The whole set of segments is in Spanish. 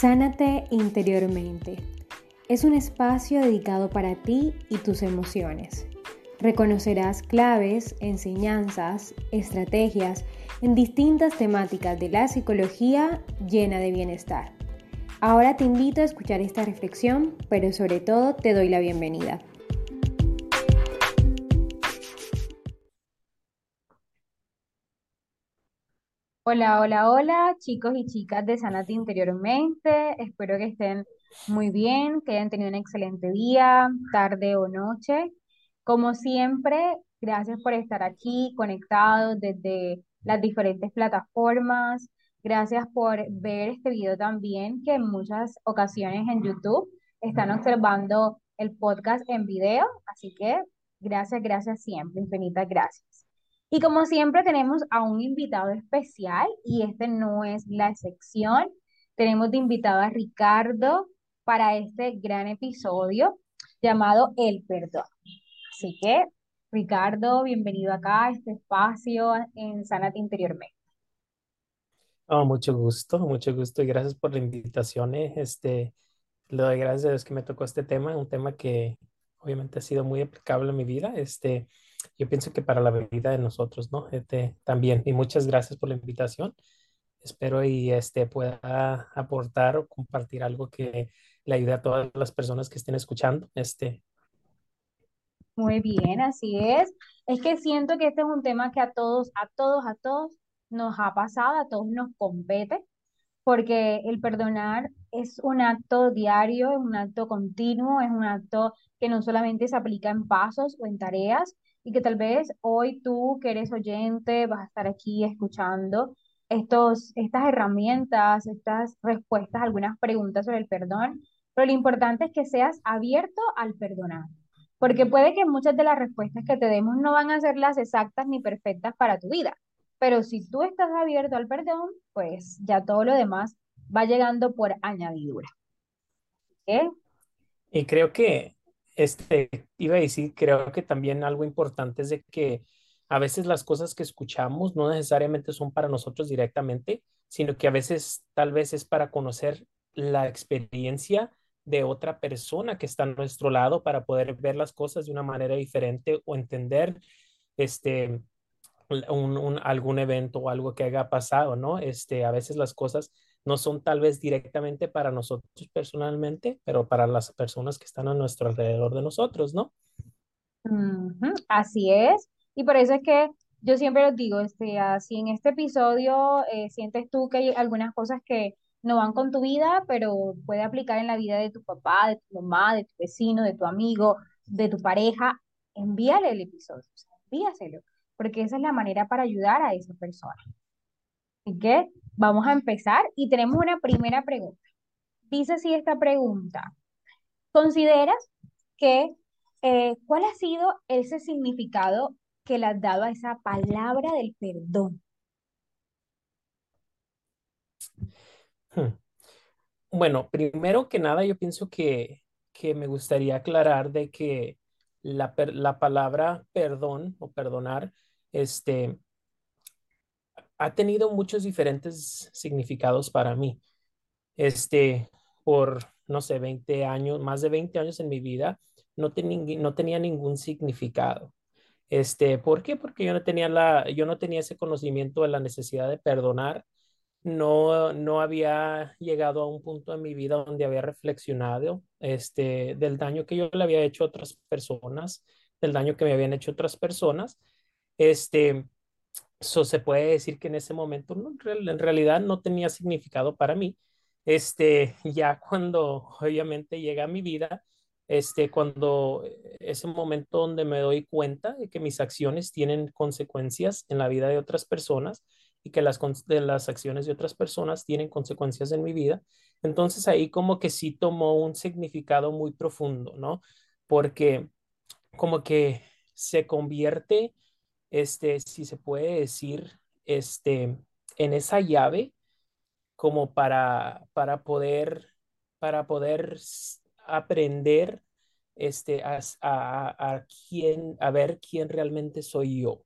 Sánate interiormente. Es un espacio dedicado para ti y tus emociones. Reconocerás claves, enseñanzas, estrategias en distintas temáticas de la psicología llena de bienestar. Ahora te invito a escuchar esta reflexión, pero sobre todo te doy la bienvenida. Hola, hola, hola, chicos y chicas de Sanate Interiormente. Espero que estén muy bien, que hayan tenido un excelente día, tarde o noche. Como siempre, gracias por estar aquí conectados desde las diferentes plataformas. Gracias por ver este video también, que en muchas ocasiones en YouTube están observando el podcast en video. Así que gracias, gracias siempre, infinitas gracias. Y como siempre tenemos a un invitado especial y este no es la excepción. Tenemos de invitado a Ricardo para este gran episodio llamado El Perdón. Así que, Ricardo, bienvenido acá a este espacio en Sanate Interiormente. Oh, mucho gusto, mucho gusto y gracias por la invitación. eh. Este, le doy gracias a Dios que me tocó este tema, un tema que obviamente ha sido muy aplicable en mi vida. Este, yo pienso que para la vida de nosotros, ¿no? Este, también. Y muchas gracias por la invitación. Espero y este pueda aportar o compartir algo que le ayude a todas las personas que estén escuchando. Este, Muy bien, así es. Es que siento que este es un tema que a todos, a todos, a todos nos ha pasado, a todos nos compete, porque el perdonar es un acto diario, es un acto continuo, es un acto que no solamente se aplica en pasos o en tareas, y que tal vez hoy tú que eres oyente vas a estar aquí escuchando estos, estas herramientas, estas respuestas algunas preguntas sobre el perdón, pero lo importante es que seas abierto al perdonar. Porque puede que muchas de las respuestas que te demos no van a ser las exactas ni perfectas para tu vida, pero si tú estás abierto al perdón, pues ya todo lo demás va llegando por añadidura. ¿ok? y creo que, este, iba a decir, creo que también algo importante es de que a veces las cosas que escuchamos no necesariamente son para nosotros directamente, sino que a veces tal vez es para conocer la experiencia de otra persona que está a nuestro lado para poder ver las cosas de una manera diferente o entender este, un, algún evento o algo que haya pasado, ¿no? Este, a veces las cosas no son tal vez directamente para nosotros personalmente, pero para las personas que están a nuestro alrededor de nosotros, ¿no? Así es. Y por eso es que yo siempre les digo, este, así en este episodio eh, sientes tú que hay algunas cosas que no van con tu vida, pero puede aplicar en la vida de tu papá, de tu mamá, de tu vecino, de tu amigo, de tu pareja, envíale el episodio, envíaselo, porque esa es la manera para ayudar a esa persona. Así que vamos a empezar y tenemos una primera pregunta. Dice así esta pregunta. ¿Consideras que eh, cuál ha sido ese significado que le has dado a esa palabra del perdón? Hmm. Bueno, primero que nada, yo pienso que, que me gustaría aclarar de que la, la palabra perdón o perdonar, este, ha tenido muchos diferentes significados para mí. Este, por, no sé, 20 años, más de 20 años en mi vida, no, tenía ningún significado. Este, ¿por qué? Porque yo no tenía la, yo no tenía ese conocimiento de la necesidad de perdonar. No, no había llegado a un punto en mi vida donde había reflexionado, este, del daño que yo le había hecho a otras personas, del daño que me habían hecho otras personas. Este, So, se puede decir que en ese momento no, en real- en realidad no tenía significado para mí. Este, ya cuando obviamente llega a mi vida, este, cuando eh, ese momento donde me doy cuenta de que mis acciones tienen consecuencias en la vida de otras personas y que las, de las acciones de otras personas tienen consecuencias en mi vida, entonces ahí como que sí tomó un significado muy profundo, ¿no? Porque como que se convierte este, si se puede decir, este, en esa llave como para, para poder, para poder aprender, este, a, a- a quién, a ver quién realmente soy yo.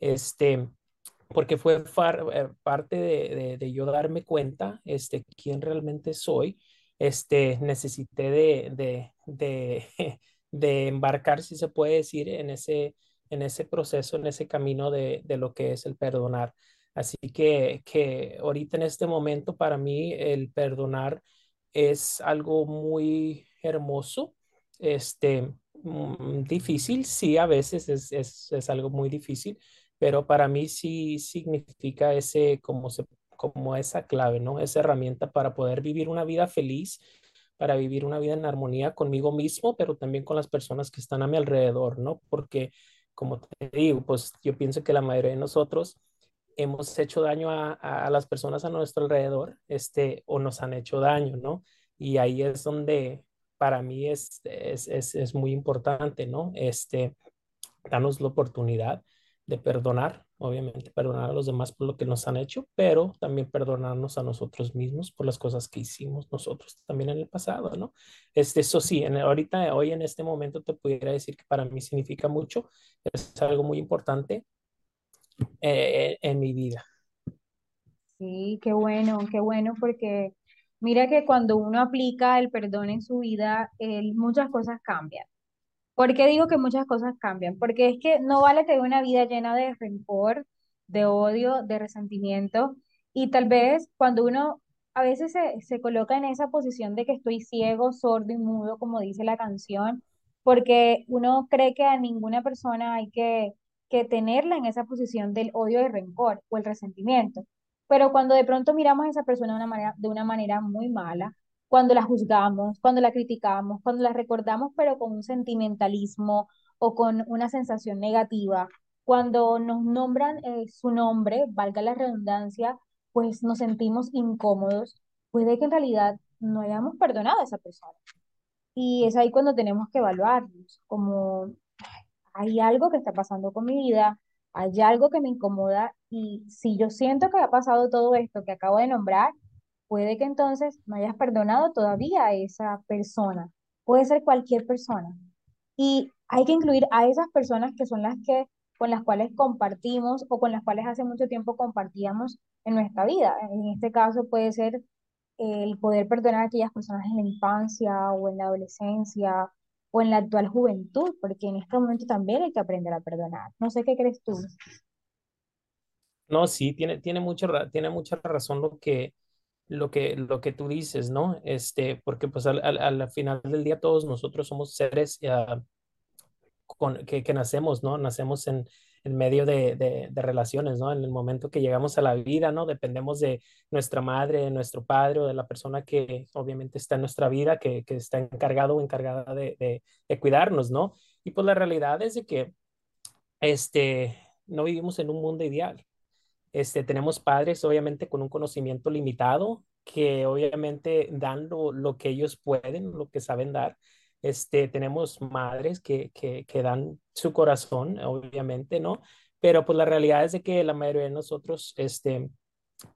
Este, porque fue far- eh, parte de, de- de yo darme cuenta, este, quién realmente soy, este, necesité de, de, de, de embarcar, si se puede decir, en ese, en ese proceso, en ese camino de, de lo que es el perdonar. Así que, que ahorita en este momento para mí el perdonar es algo muy hermoso, este, mm, difícil, sí, a veces es, es, es algo muy difícil pero para mí sí significa ese, como, se, como esa clave, ¿no? Esa herramienta para poder vivir una vida feliz, para vivir una vida en armonía conmigo mismo, pero también con las personas que están a mi alrededor, ¿no? Porque, como te digo, pues yo pienso que la mayoría de nosotros hemos hecho daño a, a, las personas a nuestro alrededor, este, o nos han hecho daño, ¿no? Y ahí es donde para mí es, es, es, es muy importante, ¿no? Este, darnos la oportunidad de perdonar, obviamente perdonar a los demás por lo que nos han hecho, pero también perdonarnos a nosotros mismos por las cosas que hicimos nosotros también en el pasado, ¿no? Este, eso sí, en, ahorita, hoy en este momento te pudiera decir que para mí significa mucho, es algo muy importante eh, en mi vida. Sí, qué bueno, qué bueno, porque mira que cuando uno aplica el perdón en su vida, muchas cosas cambian. ¿Por qué digo que muchas cosas cambian? Porque es que no vale tener una vida llena de rencor, de odio, de resentimiento. Y tal vez cuando uno a veces se, se coloca en esa posición de que estoy ciego, sordo y mudo, como dice la canción, porque uno cree que a ninguna persona hay que, que tenerla en esa posición del odio y rencor o el resentimiento. Pero cuando de pronto miramos a esa persona de una manera, de una manera muy mala, cuando la juzgamos, cuando la criticamos, cuando la recordamos, pero con un sentimentalismo o con una sensación negativa, cuando nos nombran eh, su nombre, valga la redundancia, pues nos sentimos incómodos, puede que en realidad no hayamos perdonado a esa persona. Y es ahí cuando tenemos que evaluarnos, como hay algo que está pasando con mi vida, hay algo que me incomoda y si yo siento que ha pasado todo esto que acabo de nombrar, puede que entonces no hayas perdonado todavía a esa persona. Puede ser cualquier persona. Y hay que incluir a esas personas que son las que con las cuales compartimos o con las cuales hace mucho tiempo compartíamos en nuestra vida. En este caso puede ser el poder perdonar a aquellas personas en la infancia o en la adolescencia o en la actual juventud, porque en este momento también hay que aprender a perdonar. No sé qué crees tú. No, sí, tiene, tiene, mucho, tiene mucha razón lo que, lo que, lo que tú dices, ¿no? Este, porque pues al, al, al final del día todos nosotros somos seres uh, que, que, nacemos, ¿no? Nacemos en, en medio de, de, de, relaciones, ¿no? En el momento que llegamos a la vida, ¿no? Dependemos de nuestra madre, de nuestro padre o de la persona que obviamente está en nuestra vida, que, que está encargado o encargada de, de, de, cuidarnos, ¿no? Y pues la realidad es de que este, no vivimos en un mundo ideal. Este, tenemos padres, obviamente, con un conocimiento limitado, que obviamente dan lo, lo que ellos pueden, lo que saben dar este, tenemos madres que, que, que, dan su corazón, obviamente, ¿no? Pero pues la realidad es de que la mayoría de nosotros, este,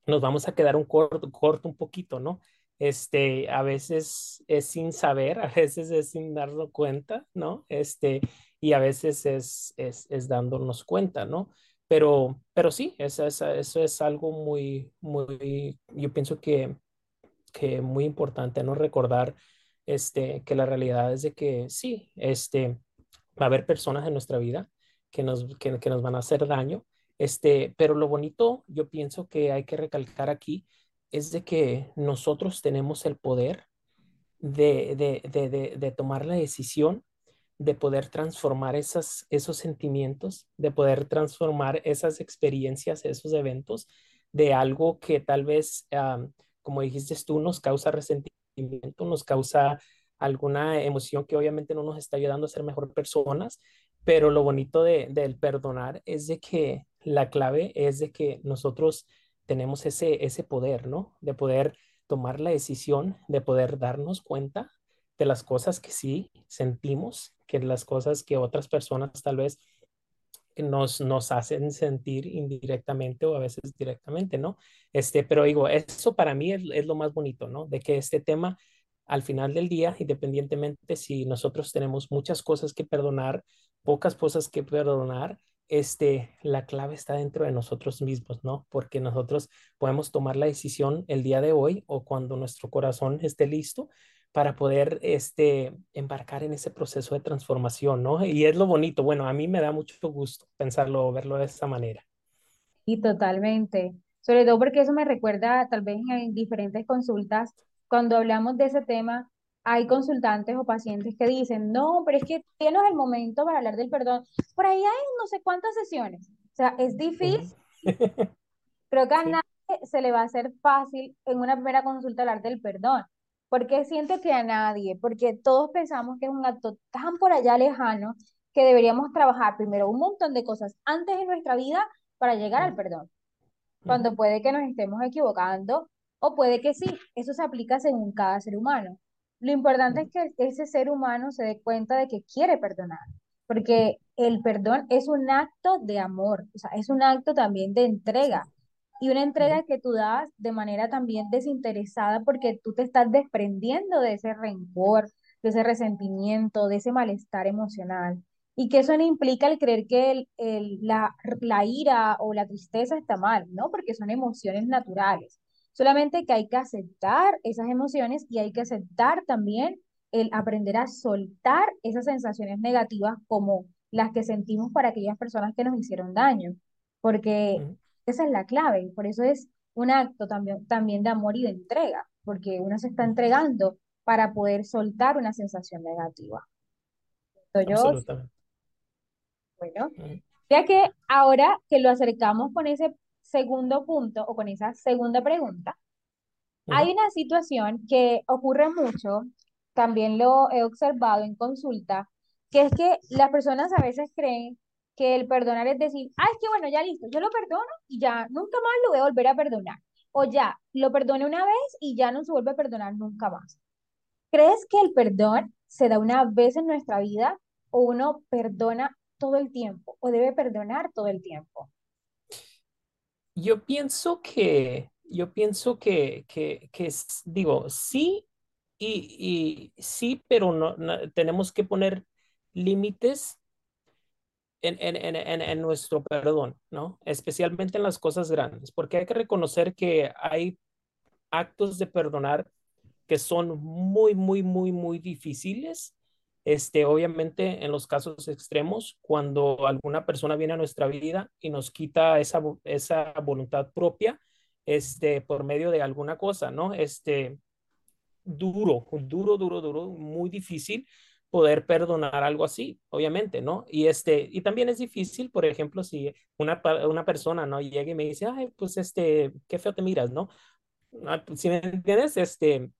nos vamos a quedar un corto, corto un poquito, ¿no? Este, a veces es sin saber, a veces es sin darnos cuenta, ¿no? Este, y a veces es, es, es dándonos cuenta, ¿no? Pero, pero sí, eso es, algo muy, muy, yo pienso que, que muy importante, ¿no? Recordar este, que la realidad es de que sí, este, va a haber personas en nuestra vida que nos, que, que nos van a hacer daño, este, pero lo bonito, yo pienso que hay que recalcar aquí, es de que nosotros tenemos el poder de, de, de, de, de tomar la decisión de poder transformar esas, esos sentimientos, de poder transformar esas experiencias, esos eventos, de algo que tal vez, como dijiste tú, nos causa resentimiento, nos causa alguna emoción que obviamente no nos está ayudando a ser mejor personas, pero lo bonito de, del perdonar es de que la clave es de que nosotros tenemos ese, ese poder, ¿no? De poder tomar la decisión, de poder darnos cuenta de las cosas que sí sentimos, que las cosas que otras personas tal vez nos, nos hacen sentir indirectamente o a veces directamente, ¿no? Este, pero digo, eso para mí es, es lo más bonito, ¿no? De que este tema, al final del día, independientemente si nosotros tenemos muchas cosas que perdonar, pocas cosas que perdonar, este, la clave está dentro de nosotros mismos, ¿no? Porque nosotros podemos tomar la decisión el día de hoy o cuando nuestro corazón esté listo para poder, este, embarcar en ese proceso de transformación, ¿no? Y es lo bonito. Bueno, a mí me da mucho gusto pensarlo, verlo de esa manera. Y totalmente. Sobre todo porque eso me recuerda, tal vez en diferentes consultas, cuando hablamos de ese tema, hay consultantes o pacientes que dicen, no, pero es que tienes el momento para hablar del perdón. Por ahí hay no sé cuántas sesiones. O sea, es difícil. Creo que a nadie se le va a hacer fácil en una primera consulta hablar del perdón. Porque siento que a nadie, porque todos pensamos que es un acto tan por allá lejano que deberíamos trabajar primero un montón de cosas antes en nuestra vida para llegar al perdón cuando puede que nos estemos equivocando o puede que sí, eso se aplica según cada ser humano. Lo importante es que ese ser humano se dé cuenta de que quiere perdonar, porque el perdón es un acto de amor, o sea, es un acto también de entrega. Y una entrega que tú das de manera también desinteresada porque tú te estás desprendiendo de ese rencor, de ese resentimiento, de ese malestar emocional. Y que eso no implica el creer que el, el- la, la ira o la tristeza está mal, ¿no? Porque son emociones naturales. Solamente que hay que aceptar esas emociones y hay que aceptar también el aprender a soltar esas sensaciones negativas como las que sentimos para aquellas personas que nos hicieron daño. Porque esa es la clave. Por eso es un acto también, también de amor y de entrega, porque uno se está entregando para poder soltar una sensación negativa. Entonces, yo, Absolutamente. bueno, Ya que ahora que lo acercamos con ese segundo punto o con esa segunda pregunta, hay una situación que ocurre mucho, también lo he observado en consulta, que es que las personas a veces creen que el perdonar es decir, ah, es que bueno, ya listo, yo lo perdono y ya nunca más lo voy a volver a perdonar. O ya, lo perdoné una vez y ya no se vuelve a perdonar nunca más. ¿Crees que el perdón se da una vez en nuestra vida o uno perdona todo el tiempo o debe perdonar todo el tiempo? Yo pienso que, yo pienso que, que, que digo, sí y, y sí, pero no, no- tenemos que poner límites en, en, en, en, nuestro perdón, ¿no? Especialmente en las cosas grandes, porque hay que reconocer que hay actos de perdonar que son muy, muy, muy, muy difíciles. Este, obviamente, en los casos extremos, cuando alguna persona viene a nuestra vida y nos quita esa, esa voluntad propia, este, por medio de alguna cosa, ¿no? Este, duro, duro, duro, duro, muy difícil poder perdonar algo así, obviamente, ¿no? Y este, y también es difícil, por ejemplo, si una, una persona, ¿no? Llega y me dice, ay, pues este, qué feo te miras, ¿no? Ah, pues, Si me entiendes, este,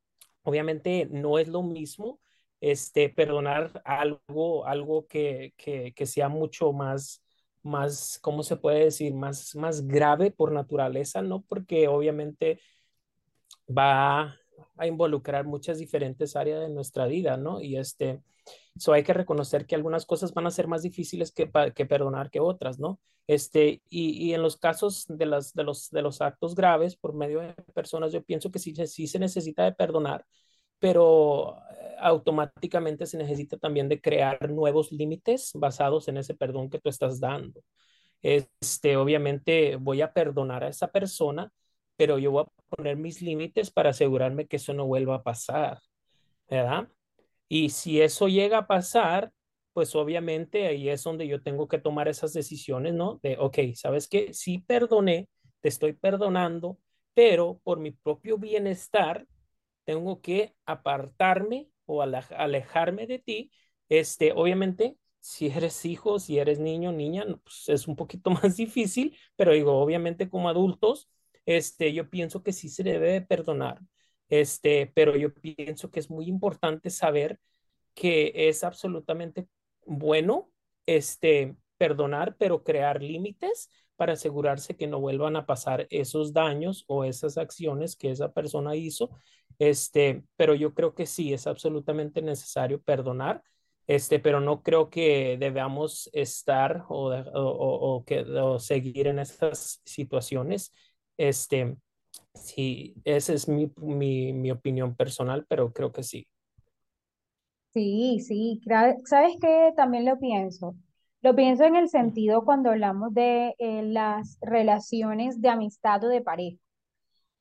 obviamente no es lo mismo, este, perdonar algo, algo que, que, que sea mucho más, más, ¿cómo se puede decir? Más, más grave por naturaleza, ¿no? Porque obviamente va a involucrar muchas diferentes áreas de nuestra vida, ¿no? Y este, so hay que reconocer que algunas cosas van a ser más difíciles que, que perdonar que otras, ¿no? Este, y, y en los casos de, las, de, los, de los actos graves por medio de personas, yo pienso que sí, sí se necesita de perdonar, pero eh, automáticamente se necesita también de crear nuevos límites basados en ese perdón que tú estás dando. Este, obviamente voy a perdonar a esa persona, pero yo voy a poner mis límites para asegurarme que eso no vuelva a pasar, ¿verdad? Y si eso llega a pasar, pues obviamente ahí es donde yo tengo que tomar esas decisiones, ¿no? De, ok, ¿sabes qué? Sí perdoné, te estoy perdonando, pero por mi propio bienestar tengo que apartarme o ale- alejarme de ti. Este, obviamente, si eres hijo, si eres niño, niña, pues es un poquito más difícil, pero digo, obviamente como adultos, este, yo pienso que sí se debe de perdonar. Este, pero yo pienso que es muy importante saber que es absolutamente bueno este, perdonar, pero crear límites para asegurarse que no vuelvan a pasar esos daños o esas acciones que esa persona hizo. Este, pero yo creo que sí, es absolutamente necesario perdonar, este, pero no creo que debamos estar o, o, o, o que, seguir en estas situaciones. Este, sí, esa es mi, mi, mi opinión personal, pero creo que sí. Sí, sí, ¿sabes qué? También lo pienso. Lo pienso en el sentido cuando hablamos de eh, las relaciones de amistad o de pareja.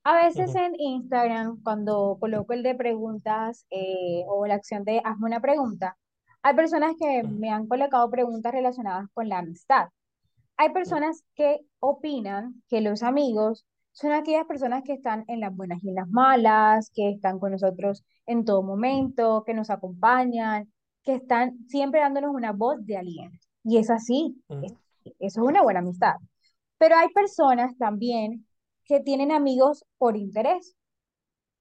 A veces en Instagram, cuando coloco el de preguntas eh, o la acción de hazme una pregunta, hay personas que me han colocado preguntas relacionadas con la amistad. Hay personas que opinan que los amigos son aquellas personas que están en las buenas y en las malas, que están con nosotros en todo momento, que nos acompañan, que están siempre dándonos una voz de aliento. Y es así, ujú, eso es una buena amistad. Pero hay personas también que tienen amigos por interés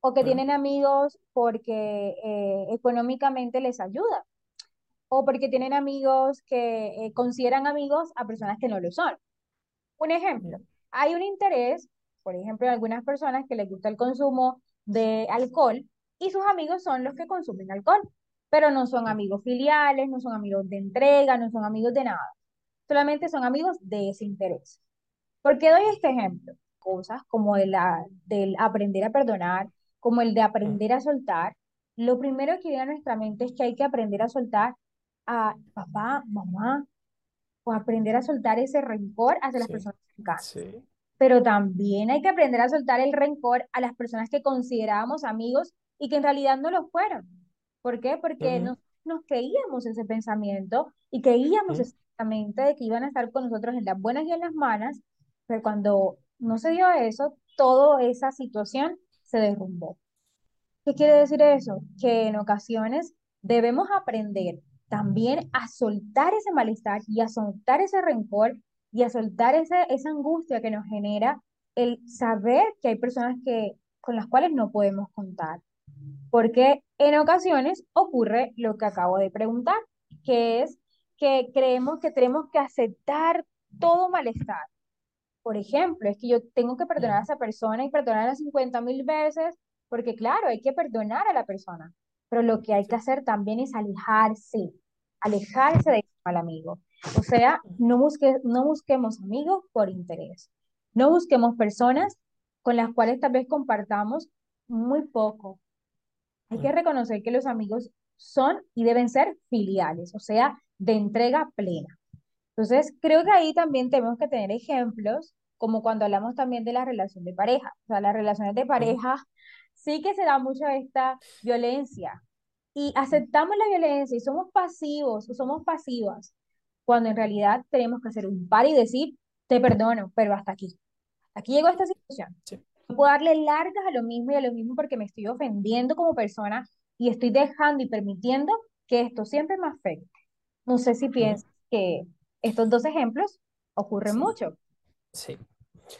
o que tienen amigos porque eh, económicamente les ayuda o porque tienen amigos que eh, consideran amigos a personas que no lo son. Un ejemplo, hay un interés, por ejemplo, en algunas personas que les gusta el consumo de alcohol y sus amigos son los que consumen alcohol, pero no son amigos filiales, no son amigos de entrega, no son amigos de nada, solamente son amigos de ese interés. ¿Por qué doy este ejemplo? Cosas como el, la, del aprender a perdonar, como el de ujú, aprender a soltar. Lo primero que viene a nuestra mente es que hay que aprender a soltar a papá, mamá, o aprender a soltar ese rencor hacia las Sí, personas cercanas. sí. Pero también hay que aprender a soltar el rencor a las personas que considerábamos amigos y que en realidad no lo fueron. ¿Por qué? Porque ujú, nos, nos creíamos ese pensamiento y creíamos ujú, exactamente de que iban a estar con nosotros en las buenas y en las malas, pero cuando no se dio eso, toda esa situación se derrumbó. ¿Qué quiere decir eso? Que en ocasiones debemos aprender también a soltar ese malestar y a soltar ese rencor y a soltar ese, esa angustia que nos genera el saber que hay personas que, con las cuales no podemos contar. Porque en ocasiones ocurre lo que acabo de preguntar, que es que creemos que tenemos que aceptar todo malestar. Por ejemplo, es que yo tengo que perdonar a esa persona y perdonarla cincuenta mil veces, porque claro, hay que perdonar a la persona, pero lo que hay que hacer también es alejarse, alejarse de mal amigo. O sea, no busque, no busquemos amigos por interés, no busquemos personas con las cuales tal vez compartamos muy poco. Hay que reconocer que los amigos son y deben ser filiales, o sea, de entrega plena. Entonces, creo que ahí también tenemos que tener ejemplos, como cuando hablamos también de la relación de pareja. O sea, las relaciones de pareja sí que se da mucho esta violencia y aceptamos la violencia y somos pasivos o somos pasivas, cuando en realidad tenemos que hacer un par y decir, te perdono, pero hasta aquí. Aquí llegó esta situación. sí, No puedo darle largas a lo mismo y a lo mismo porque me estoy ofendiendo como persona y estoy dejando y permitiendo que esto siempre me afecte. No sé si piensas que estos dos ejemplos ocurren sí, mucho. sí.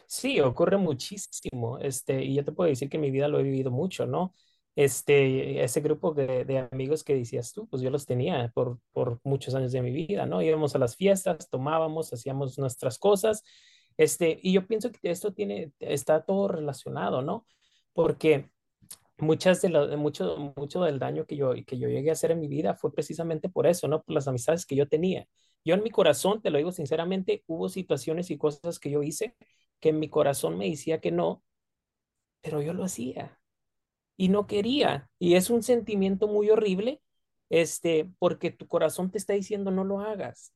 Sí, ocurre muchísimo, este, y yo te puedo decir que en mi vida lo he vivido mucho, ¿no? Este, ese grupo de, amigos que decías tú, pues yo los tenía por, por muchos años de mi vida, ¿no? Íbamos a las fiestas, tomábamos, hacíamos nuestras cosas, este, y yo pienso que esto tiene, está todo relacionado, ¿no? Porque muchas de lo, mucho, mucho del daño que yo, que yo llegué a hacer en mi vida fue precisamente por eso, ¿no? Por las amistades que yo tenía. Yo en mi corazón, te lo digo sinceramente, hubo situaciones y cosas que yo hice que en mi corazón me decía que no, pero yo lo hacía y no quería. Y es un sentimiento muy horrible, este, porque tu corazón te está diciendo no lo hagas,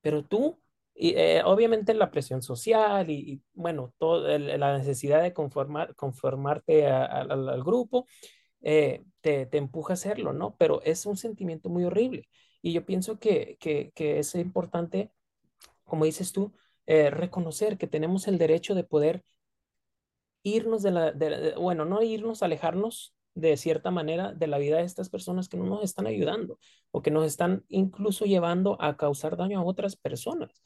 pero tú, y, eh, obviamente la presión social y, bueno, toda la necesidad de conformar, conformarte al grupo, eh, te, te, empuja a hacerlo, ¿no? Pero es un sentimiento muy horrible. Y yo pienso que, que, que es importante, como dices tú, eh, reconocer que tenemos el derecho de poder irnos de la, bueno, no irnos, alejarnos de cierta manera de la vida de estas personas que no nos están ayudando o que nos están incluso llevando a causar daño a otras personas.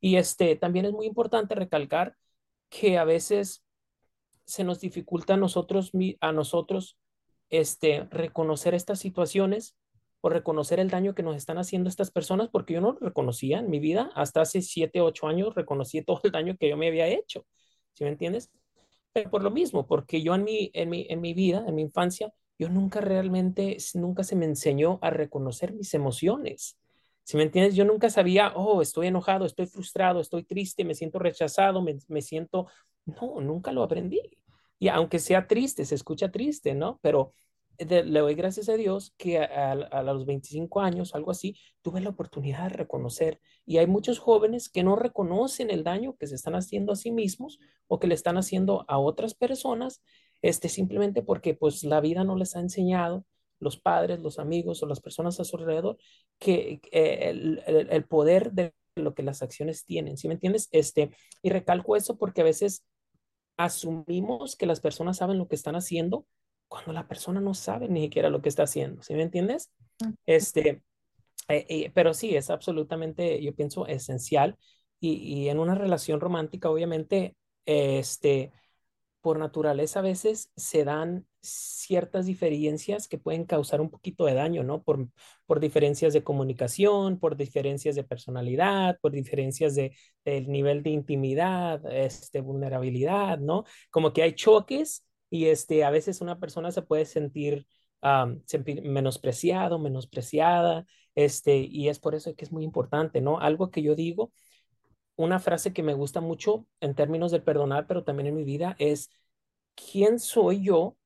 Y este también es muy importante recalcar que a veces se nos dificulta a nosotros, a nosotros este, reconocer estas situaciones o reconocer el daño que nos están haciendo estas personas, porque yo no lo reconocía en mi vida. Hasta hace siete, ocho años reconocí todo el daño que yo me había hecho. ¿Sí me entiendes? Por lo mismo, porque yo en mi, en mi, en mi vida, en mi infancia, yo nunca realmente, nunca se me enseñó a reconocer mis emociones. Si me entiendes, yo nunca sabía, oh, estoy enojado, estoy frustrado, estoy triste, me siento rechazado, me, me siento, no, nunca lo aprendí. Y aunque sea triste, se escucha triste, ¿no? Pero de- le doy gracias a Dios que a, a- los 25 años, algo así, tuve la oportunidad de reconocer. Y hay muchos jóvenes que no reconocen el daño que se están haciendo a sí mismos o que le están haciendo a otras personas, este, simplemente porque pues la vida no les ha enseñado, los padres, los amigos o las personas a su alrededor, que eh, el, el- el poder de lo que las acciones tienen, ¿sí me entiendes? Este, y recalco eso porque a veces asumimos que las personas saben lo que están haciendo cuando la persona no sabe ni siquiera lo que está haciendo, ¿sí me entiendes? Este, eh, eh, pero sí, es absolutamente, yo pienso, esencial. Y, y en una relación romántica, obviamente, este, por naturaleza a veces se dan ciertas diferencias que pueden causar un poquito de daño, ¿no? Por, por diferencias de comunicación, por diferencias de personalidad, por diferencias de, del nivel de intimidad, este, vulnerabilidad, ¿no? Como que hay choques y este, a veces una persona se puede sentir um, menospreciado, menospreciada, este, y es por eso que es muy importante, ¿no? Algo que yo digo una frase que me gusta mucho en términos del perdonar, pero también en mi vida es, ¿quién soy yo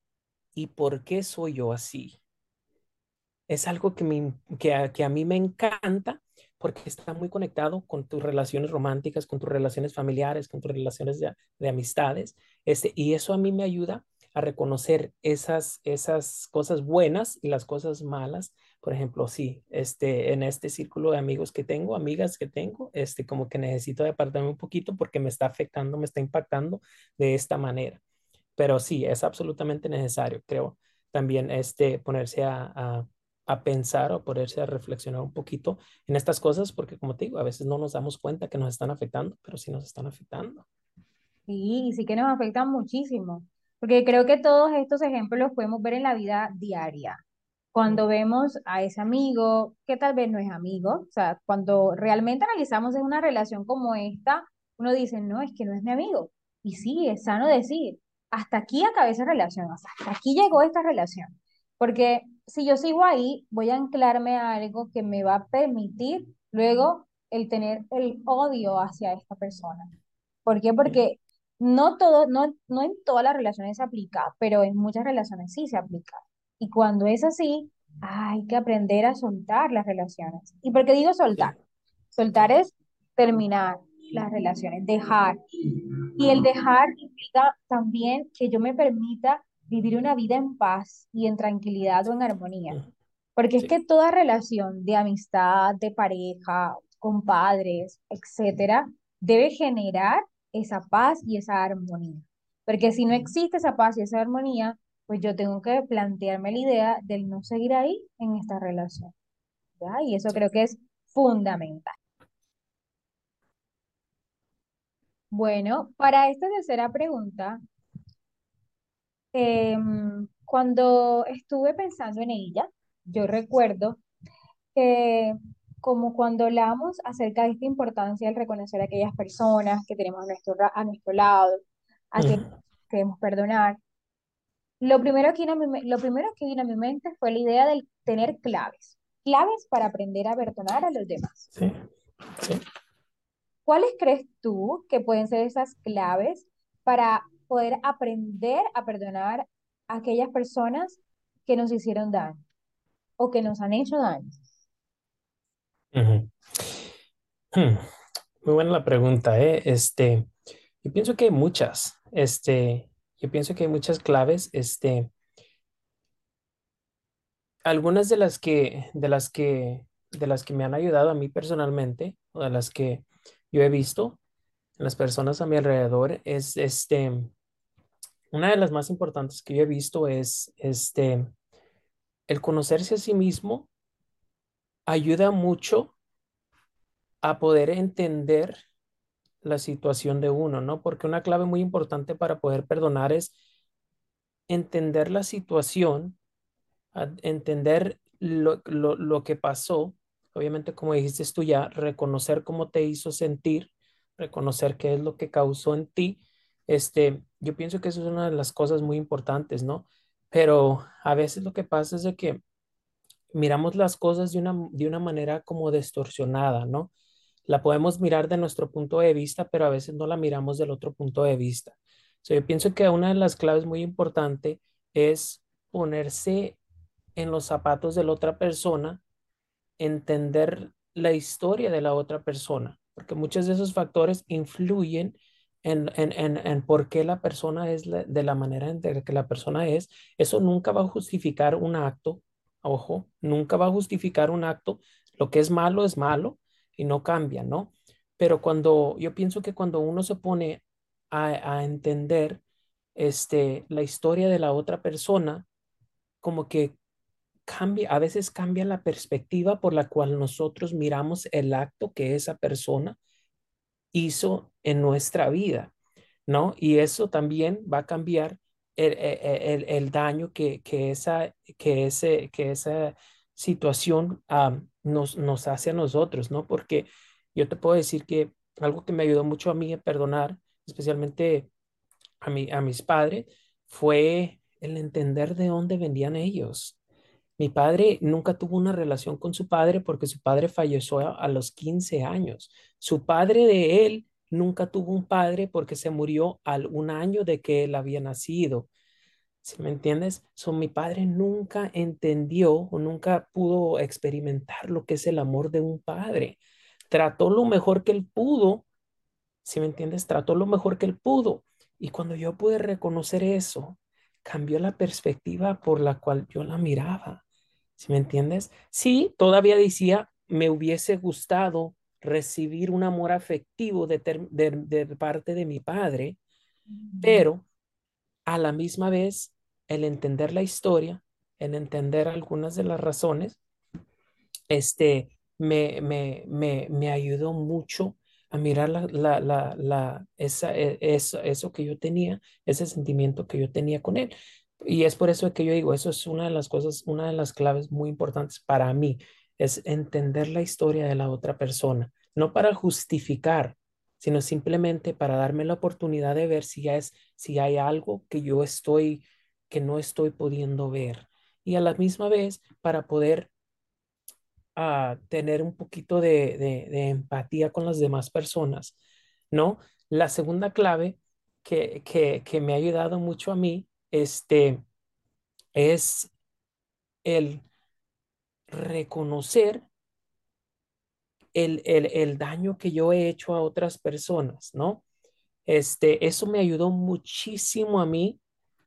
y por qué soy yo así? Es algo que, me, que, que a mí me encanta porque está muy conectado con tus relaciones románticas, con tus relaciones familiares, con tus relaciones de, de amistades. Este, y eso a mí me ayuda a reconocer esas, esas cosas buenas y las cosas malas. Por ejemplo, sí, este, en este círculo de amigos que tengo, amigas que tengo, este, como que necesito apartarme un poquito porque me está afectando, me está impactando de esta manera. Pero sí, es absolutamente necesario, creo, también este, ponerse a, a pensar o ponerse a reflexionar un poquito en estas cosas, porque como te digo, a veces no nos damos cuenta que nos están afectando, pero sí nos están afectando. Y sí que nos afectan muchísimo, porque creo que todos estos ejemplos los podemos ver en la vida diaria. Cuando vemos a ese amigo que tal vez no es amigo, o sea, cuando realmente analizamos en una relación como esta, uno dice, no, es que no es mi amigo. Y sí, es sano decir, hasta aquí acabé esa relación, hasta aquí llegó esta relación. Porque si yo sigo ahí, voy a anclarme a algo que me va a permitir luego el tener el odio hacia esta persona. ¿Por qué? Porque no todo, no, no en todas las relaciones se aplica, pero en muchas relaciones sí se aplica. Y cuando es así, hay que aprender a soltar las relaciones. ¿Y por qué digo soltar? Soltar es terminar las relaciones, dejar. Y el dejar implica también que yo me permita vivir una vida en paz y en tranquilidad o en armonía. Porque es que toda relación de amistad, de pareja, con padres, etcétera, debe generar esa paz y esa armonía. Porque si no existe esa paz y esa armonía, pues yo tengo que plantearme la idea del no seguir ahí en esta relación, ¿ya? Y eso creo que es fundamental. Bueno, para esta tercera pregunta, em, cuando estuve pensando en ella, yo recuerdo que como cuando hablamos acerca de esta importancia del reconocer a aquellas personas que tenemos a nuestro, a nuestro lado, a ujú, queremos perdonar, lo primero que vino a mi, lo primero que vino a mi mente fue la idea de tener claves, claves para aprender a perdonar a los demás. sí, sí. ¿Cuáles crees tú que pueden ser esas claves para poder aprender a perdonar a aquellas personas que nos hicieron daño o que nos han hecho daño? ujú. Hmm, Muy buena la pregunta, ¿eh? Este, yo pienso que hay muchas, este, yo pienso que hay muchas claves, este, algunas de las que, de las que, de las que me han ayudado a mí personalmente, o de las que yo he visto en las personas a mi alrededor, es, este, una de las más importantes que yo he visto es, este, el conocerse a sí mismo ayuda mucho a poder entender la situación de uno, ¿no? Porque una clave muy importante para poder perdonar es entender la situación, entender lo, lo, lo que pasó, obviamente como dijiste tú ya, reconocer cómo te hizo sentir, reconocer qué es lo que causó en ti. Este, yo pienso que eso es una de las cosas muy importantes, ¿no? Pero a veces lo que pasa es de que miramos las cosas de una, de una manera como distorsionada, ¿no? La podemos mirar de nuestro punto de vista, pero a veces no la miramos del otro punto de vista. So, yo pienso que una de las claves muy importante es ponerse en los zapatos de la otra persona, entender la historia de la otra persona, porque muchos de esos factores influyen en, en, en, en por qué la persona es la- de la manera en que la persona es. Eso nunca va a justificar un acto, ojo, nunca va a justificar un acto. Lo que es malo es malo y no cambia, ¿no? Pero cuando yo pienso que cuando uno se pone a, a entender este, la historia de la otra persona, como que cambia, a veces cambia la perspectiva por la cual nosotros miramos el acto que esa persona hizo en nuestra vida, ¿no? Y eso también va a cambiar el, e- el- el daño que, que esa, que ese, que esa situación nos, nos hace a nosotros, ¿no? Porque yo te puedo decir que algo que me ayudó mucho a mí a perdonar, especialmente a a mis padres, fue el entender de dónde venían ellos. Mi padre nunca tuvo una relación con su padre porque su padre falleció a, los 15 años. Su padre de él nunca tuvo un padre porque se murió al un año de que él había nacido. ¿Sí me entiendes? So, mi padre nunca entendió o nunca pudo experimentar lo que es el amor de un padre. Trató lo mejor que él pudo, si me entiendes? Trató lo mejor que él pudo. Y cuando yo pude reconocer eso, cambió la perspectiva por la cual yo la miraba. ¿Sí me entiendes? Sí, todavía decía, me hubiese gustado recibir un amor afectivo de, ter- de, de parte de mi padre, pero a la misma vez, el entender la historia, el entender algunas de las razones, este, me, me, me, me ayudó mucho a mirar la, la, la, la- esa, e- eso, eso que yo tenía, ese sentimiento que yo tenía con él. Y es por eso que yo digo, eso es una de las cosas, una de las claves muy importantes para mí, es entender la historia de la otra persona, no para justificar, sino simplemente para darme la oportunidad de ver si es, si hay algo que yo estoy, que no estoy pudiendo ver. Y a la misma vez, para poder a tener un poquito de, de- de empatía con las demás personas, ¿no? La segunda clave que, que, que me ha ayudado mucho a mí, este, es el reconocer el, el, el daño que yo he hecho a otras personas, ¿no? Este, eso me ayudó muchísimo a mí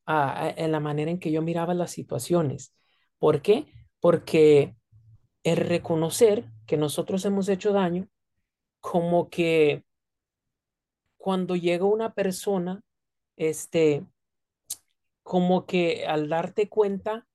a- en la manera en que yo miraba las situaciones. ¿Por qué? Porque el reconocer que nosotros hemos hecho daño, como que cuando llega una persona, este, como que al darte cuenta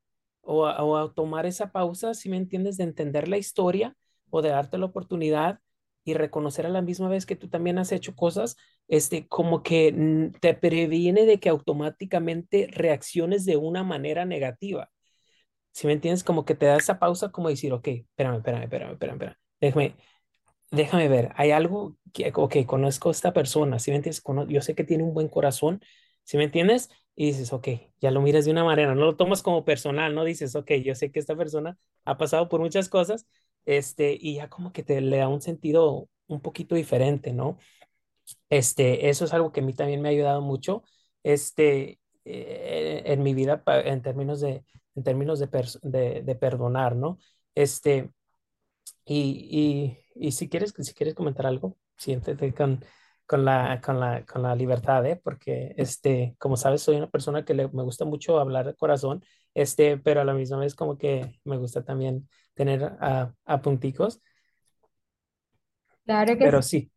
o a, o a tomar esa pausa, si me entiendes, de entender la historia o de darte la oportunidad y reconocer a la misma vez que tú también has hecho cosas, este, como que mm, te previene de que automáticamente reacciones de una manera negativa. Si me entiendes, como que te da esa pausa como decir, ok, espérame, espérame, espérame, espérame, espérame. Déjame, déjame ver, hay algo que, ok, conozco a esta persona, ¿sí me entiendes? Yo sé que tiene un buen corazón, ¿sí me entiendes? Y dices, ok, ya lo miras de una manera, no lo tomas como personal, no dices, ok, yo sé que esta persona ha pasado por muchas cosas, este, y ya como que te le da un sentido un poquito diferente, ¿no? Este, eso es algo que a mí también me ha ayudado mucho, este, eh, en mi vida en términos de, en términos de, de, de perdonar, ¿no? Este, y, y, y si quieres, si quieres comentar algo, siéntete con, con la, con la, con la libertad, ¿eh? Porque, este, como sabes, soy una persona que le, me gusta mucho hablar de corazón, este, pero a la misma vez como que me gusta también tener a, a punticos, Claro que sí. pero sí.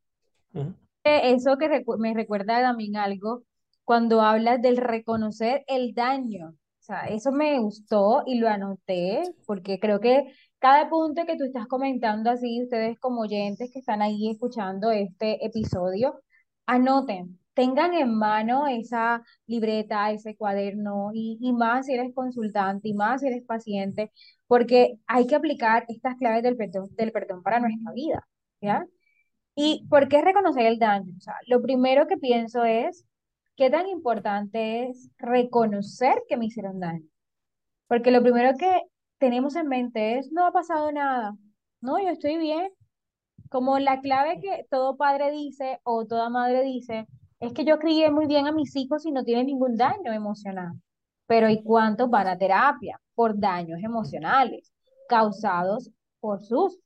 Ujú. Eso que recu- me recuerda también algo cuando hablas del reconocer el daño. O sea, eso me gustó y lo anoté porque creo que cada punto que tú estás comentando así, ustedes como oyentes que están ahí escuchando este episodio, anoten, tengan en mano esa libreta, ese cuaderno y, y más si eres consultante y más si eres paciente, porque hay que aplicar estas claves del perdón, del perdón para nuestra vida, ¿ya? ¿Y por qué reconocer el daño? O sea, lo primero que pienso es, ¿qué tan importante es reconocer que me hicieron daño? Porque lo primero que tenemos en mente es, no ha pasado nada, no, yo estoy bien. Como la clave que todo padre dice o toda madre dice, es que yo crié muy bien a mis hijos y no tienen ningún daño emocional. pero ¿y cuántos van a terapia por daños emocionales causados por sus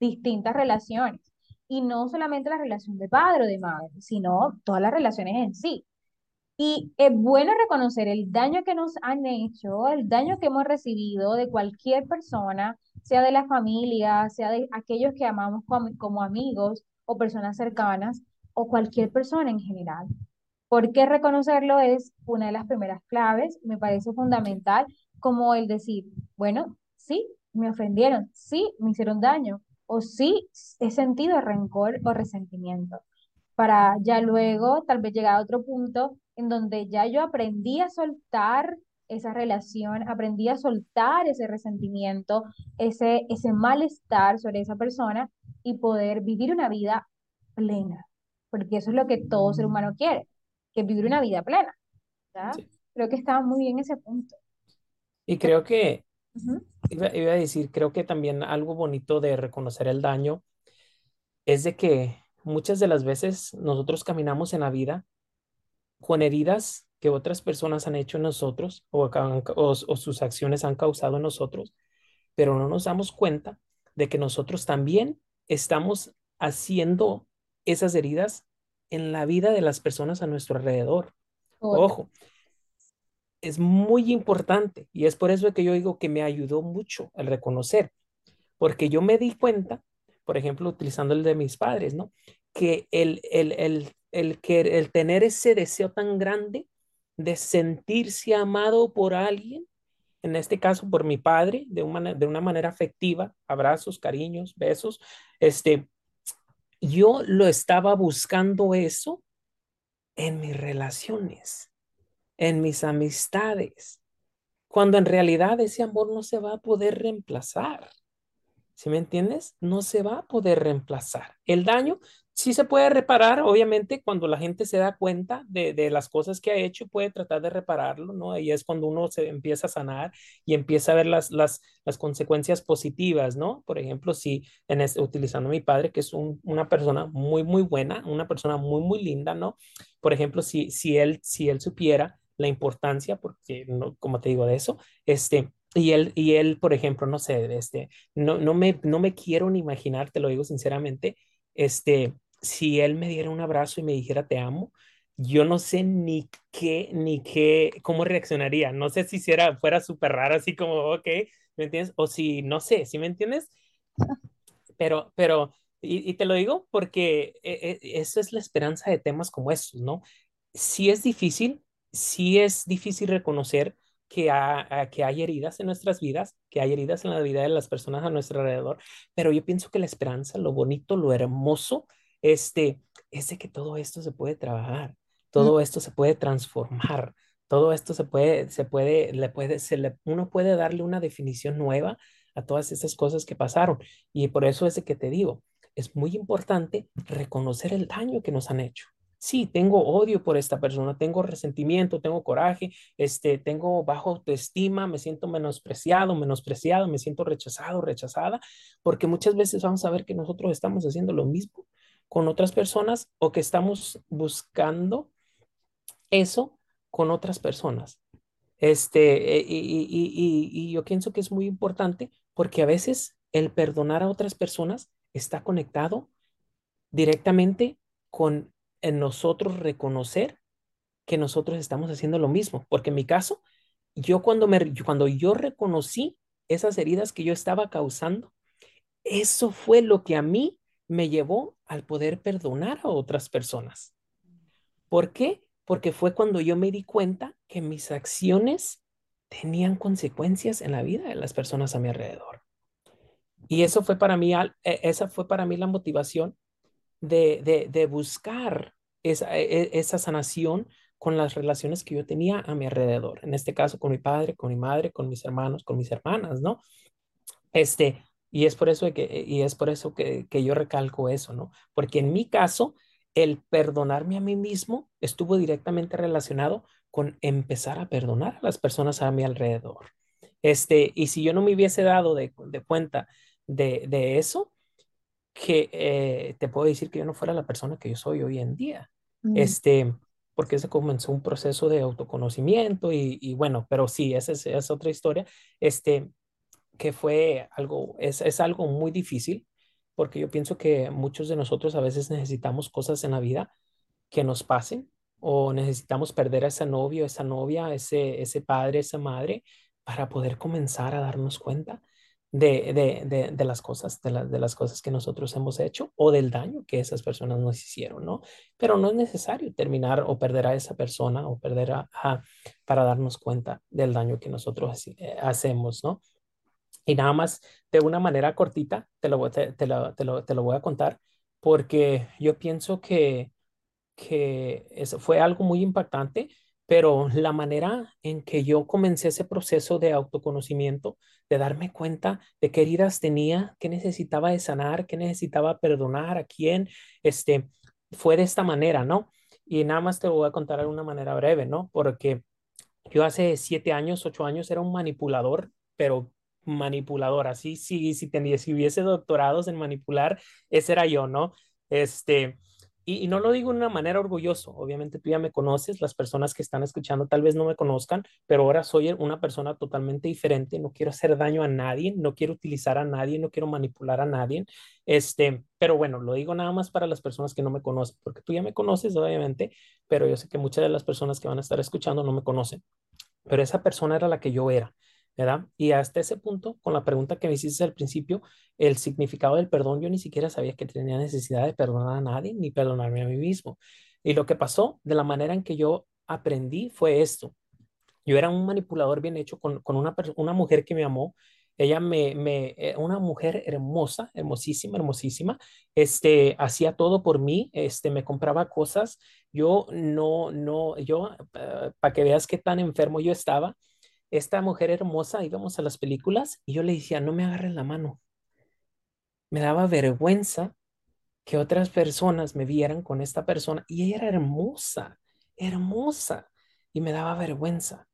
distintas relaciones? Y no solamente la relación de padre o de madre, sino todas las relaciones en sí. Y es bueno reconocer el daño que nos han hecho, el daño que hemos recibido de cualquier persona, sea de la familia, sea de aquellos que amamos como, como amigos o personas cercanas, o cualquier persona en general. Porque reconocerlo es una de las primeras claves, me parece fundamental, como el decir, bueno, sí, me ofendieron, sí, me hicieron daño, o sí, he sentido rencor o resentimiento para ya luego tal vez llegar a otro punto en donde ya yo aprendí a soltar esa relación, aprendí a soltar ese resentimiento, ese, ese malestar sobre esa persona y poder vivir una vida plena, porque eso es lo que todo ser humano quiere, que es vivir una vida plena. Creo que estaba muy bien ese punto. Y creo que, iba, iba a decir, creo que también algo bonito de reconocer el daño es de que muchas de las veces nosotros caminamos en la vida con heridas que otras personas han hecho en nosotros o, acaban- o, o sus acciones han causado en nosotros, pero no nos damos cuenta de que nosotros también estamos haciendo esas heridas en la vida de las personas a nuestro alrededor. Ojo, es muy importante y es por eso que yo digo que me ayudó mucho el reconocer, porque yo me di cuenta, por ejemplo, utilizando el de mis padres, ¿no? Que el, el, el, el, que, el tener ese deseo tan grande de sentirse amado por alguien, en este caso por mi padre, de una, de una manera afectiva, abrazos, cariños, besos, este, yo lo estaba buscando eso en mis relaciones, en mis amistades, cuando en realidad ese amor no se va a poder reemplazar. ¿Sí me entiendes? No se va a poder reemplazar. El daño sí se puede reparar, obviamente, cuando la gente se da cuenta de, de las cosas que ha hecho y puede tratar de repararlo, ¿no? Ahí es cuando uno se empieza a sanar y empieza a ver las, las, las consecuencias positivas, ¿no? Por ejemplo, si en este, utilizando a mi padre, que es un, una persona muy, muy buena, una persona muy, muy linda, ¿no? Por ejemplo, si, si, él, si él supiera la importancia, porque, no, como te digo de eso, este, y él, y él, por ejemplo, no sé, este, no, no, me, no me quiero ni imaginar, te lo digo sinceramente, este, si él me diera un abrazo y me dijera te amo, yo no sé ni qué, ni qué, cómo reaccionaría. No sé si fuera, fuera súper raro, así como, ok, ¿me entiendes? O si, no sé, ¿sí me entiendes? Pero, pero, y, te lo digo porque eh, eh, eso es la esperanza de temas como estos, ¿no? Sí es difícil, sí es difícil reconocer que hay heridas en nuestras vidas, que hay heridas en la vida de las personas a nuestro alrededor, pero yo pienso que la esperanza, lo bonito, lo hermoso, este, es de que todo esto se puede trabajar, Mm, todo esto se puede transformar, todo esto se puede, se puede, le puede, se le, uno puede darle una definición nueva a todas estas cosas que pasaron. Y por eso es de que te digo, es muy importante reconocer el daño que nos han hecho. Sí, tengo odio por esta persona, tengo resentimiento, tengo coraje, este, tengo bajo autoestima, me siento menospreciado, menospreciado, me siento rechazado, rechazada, porque muchas veces vamos a ver que nosotros estamos haciendo lo mismo con otras personas o que estamos buscando eso con otras personas. Este, eh, y, y, y, y yo pienso que es muy importante porque a veces el perdonar a otras personas está conectado directamente con en nosotros reconocer que nosotros estamos haciendo lo mismo. Porque en mi caso, yo cuando, me, cuando yo reconocí esas heridas que yo estaba causando, eso fue lo que a mí me llevó al poder perdonar a otras personas. ¿Por qué? Porque fue cuando yo me di cuenta que mis acciones tenían consecuencias en la vida de las personas a mi alrededor. Y eso fue para mí, e- esa fue para mí la motivación de, de, buscar esa, e- esa sanación con las relaciones que yo tenía a mi alrededor. En este caso, con mi padre, con mi madre, con mis hermanos, con mis hermanas, ¿no? Este, y es por eso que, y es por eso que, que yo recalco eso, ¿no? Porque en mi caso, el perdonarme a mí mismo estuvo directamente relacionado con empezar a perdonar a las personas a mi alrededor. Este, y si yo no me hubiese dado de, de cuenta de, de eso, que eh, te puedo decir que yo no fuera la persona que yo soy hoy en día. mm, Este, porque se comenzó un proceso de autoconocimiento y, y bueno, pero sí, esa es, es, otra historia, este, que fue algo, es, es algo muy difícil, porque yo pienso que muchos de nosotros a veces necesitamos cosas en la vida que nos pasen o necesitamos perder a ese novio, esa novia, ese, ese padre, esa madre, para poder comenzar a darnos cuenta de, de, de, las cosas, la, de, las cosas que nosotros hemos hecho o del daño que esas personas nos hicieron, ¿no? Pero no es necesario terminar o perder a esa persona o perder a, a para darnos cuenta del daño que nosotros eh, hacemos, ¿no? Y nada más de una manera cortita te lo, te, te, lo, te, lo, voy a contar porque yo pienso que, que eso fue algo muy impactante, pero la manera en que yo comencé ese proceso de autoconocimiento, de darme cuenta de qué heridas tenía, qué necesitaba de sanar, qué necesitaba perdonar, a quién, este, fue de esta manera, ¿no? Y nada más te lo voy a contar de una manera breve, ¿no? Porque yo hace siete años, ocho años era un manipulador, pero manipulador, así, sí, si, tenía, si hubiese doctorados en manipular, ese era yo, ¿no? Este, y, y, no lo digo de una manera orgulloso, obviamente tú ya me conoces, las personas que están escuchando tal vez no me conozcan, pero ahora soy una persona totalmente diferente, no quiero hacer daño a nadie, no quiero utilizar a nadie, no quiero manipular a nadie, este, pero bueno, lo digo nada más para las personas que no me conocen, porque tú ya me conoces, obviamente, pero yo sé que muchas de las personas que van a estar escuchando no me conocen, pero esa persona era la que yo era. ¿Verdad? Y hasta ese punto, con la pregunta que me hiciste al principio, el significado del perdón, yo ni siquiera sabía que tenía necesidad de perdonar a nadie ni perdonarme a mí mismo. Y lo que pasó, de la manera en que yo aprendí, fue esto. Yo era un manipulador bien hecho con, con una, una mujer que me amó. Ella me, me, una mujer hermosa, hermosísima, hermosísima. Este, hacía todo por mí, este, me compraba cosas. Yo no, no, yo, uh, para que veas qué tan enfermo yo estaba, esta mujer hermosa, íbamos a las películas y yo le decía, no me agarren la mano. Me daba vergüenza que otras personas me vieran con esta persona y ella era hermosa, hermosa y me daba vergüenza,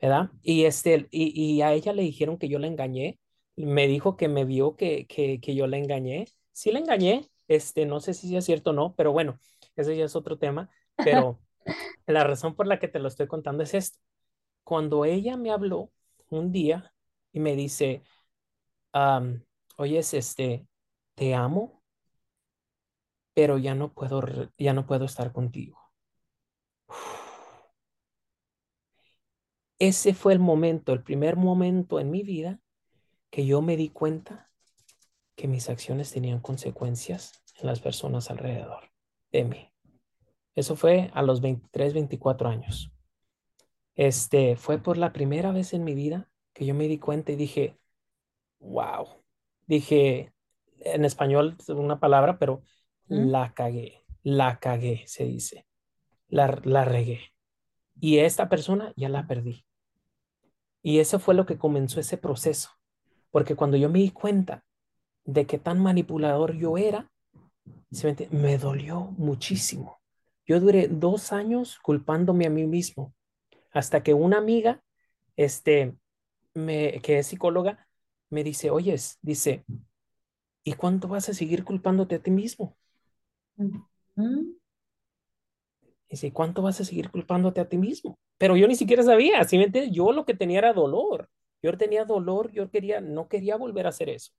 ¿verdad? Y, este, y, y a ella le dijeron que yo la engañé, me dijo que me vio que, que, que yo la engañé, sí la engañé, este, no sé si es cierto o no, pero bueno, ese ya es otro tema, pero la razón por la que te lo estoy contando es esto cuando ella me habló un día y me dice, um, oye, este, te amo, pero ya no puedo, ya no puedo estar contigo. Ese fue el momento, el primer momento en mi vida que yo me di cuenta que mis acciones tenían consecuencias en las personas alrededor de mí. Eso fue a los 23, 24 años. Este, fue por la primera vez en mi vida que yo me di cuenta y dije, wow, dije, en español una palabra, pero ¿Mm? la cagué, la cagué, se dice, la, la regué. Y esta persona ya la perdí. Y eso fue lo que comenzó ese proceso, porque cuando yo me di cuenta de qué tan manipulador yo era, me dolió muchísimo. Yo duré dos años culpándome a mí mismo hasta que una amiga, este, me, que es psicóloga, me dice, oyes, dice, ¿y cuánto vas a seguir culpándote a ti mismo? Dice, ¿cuánto vas a seguir culpándote a ti mismo? Pero yo ni siquiera sabía, ¿sí me entiendes? Yo lo que tenía era dolor. Yo tenía dolor, yo quería, no quería volver a hacer eso.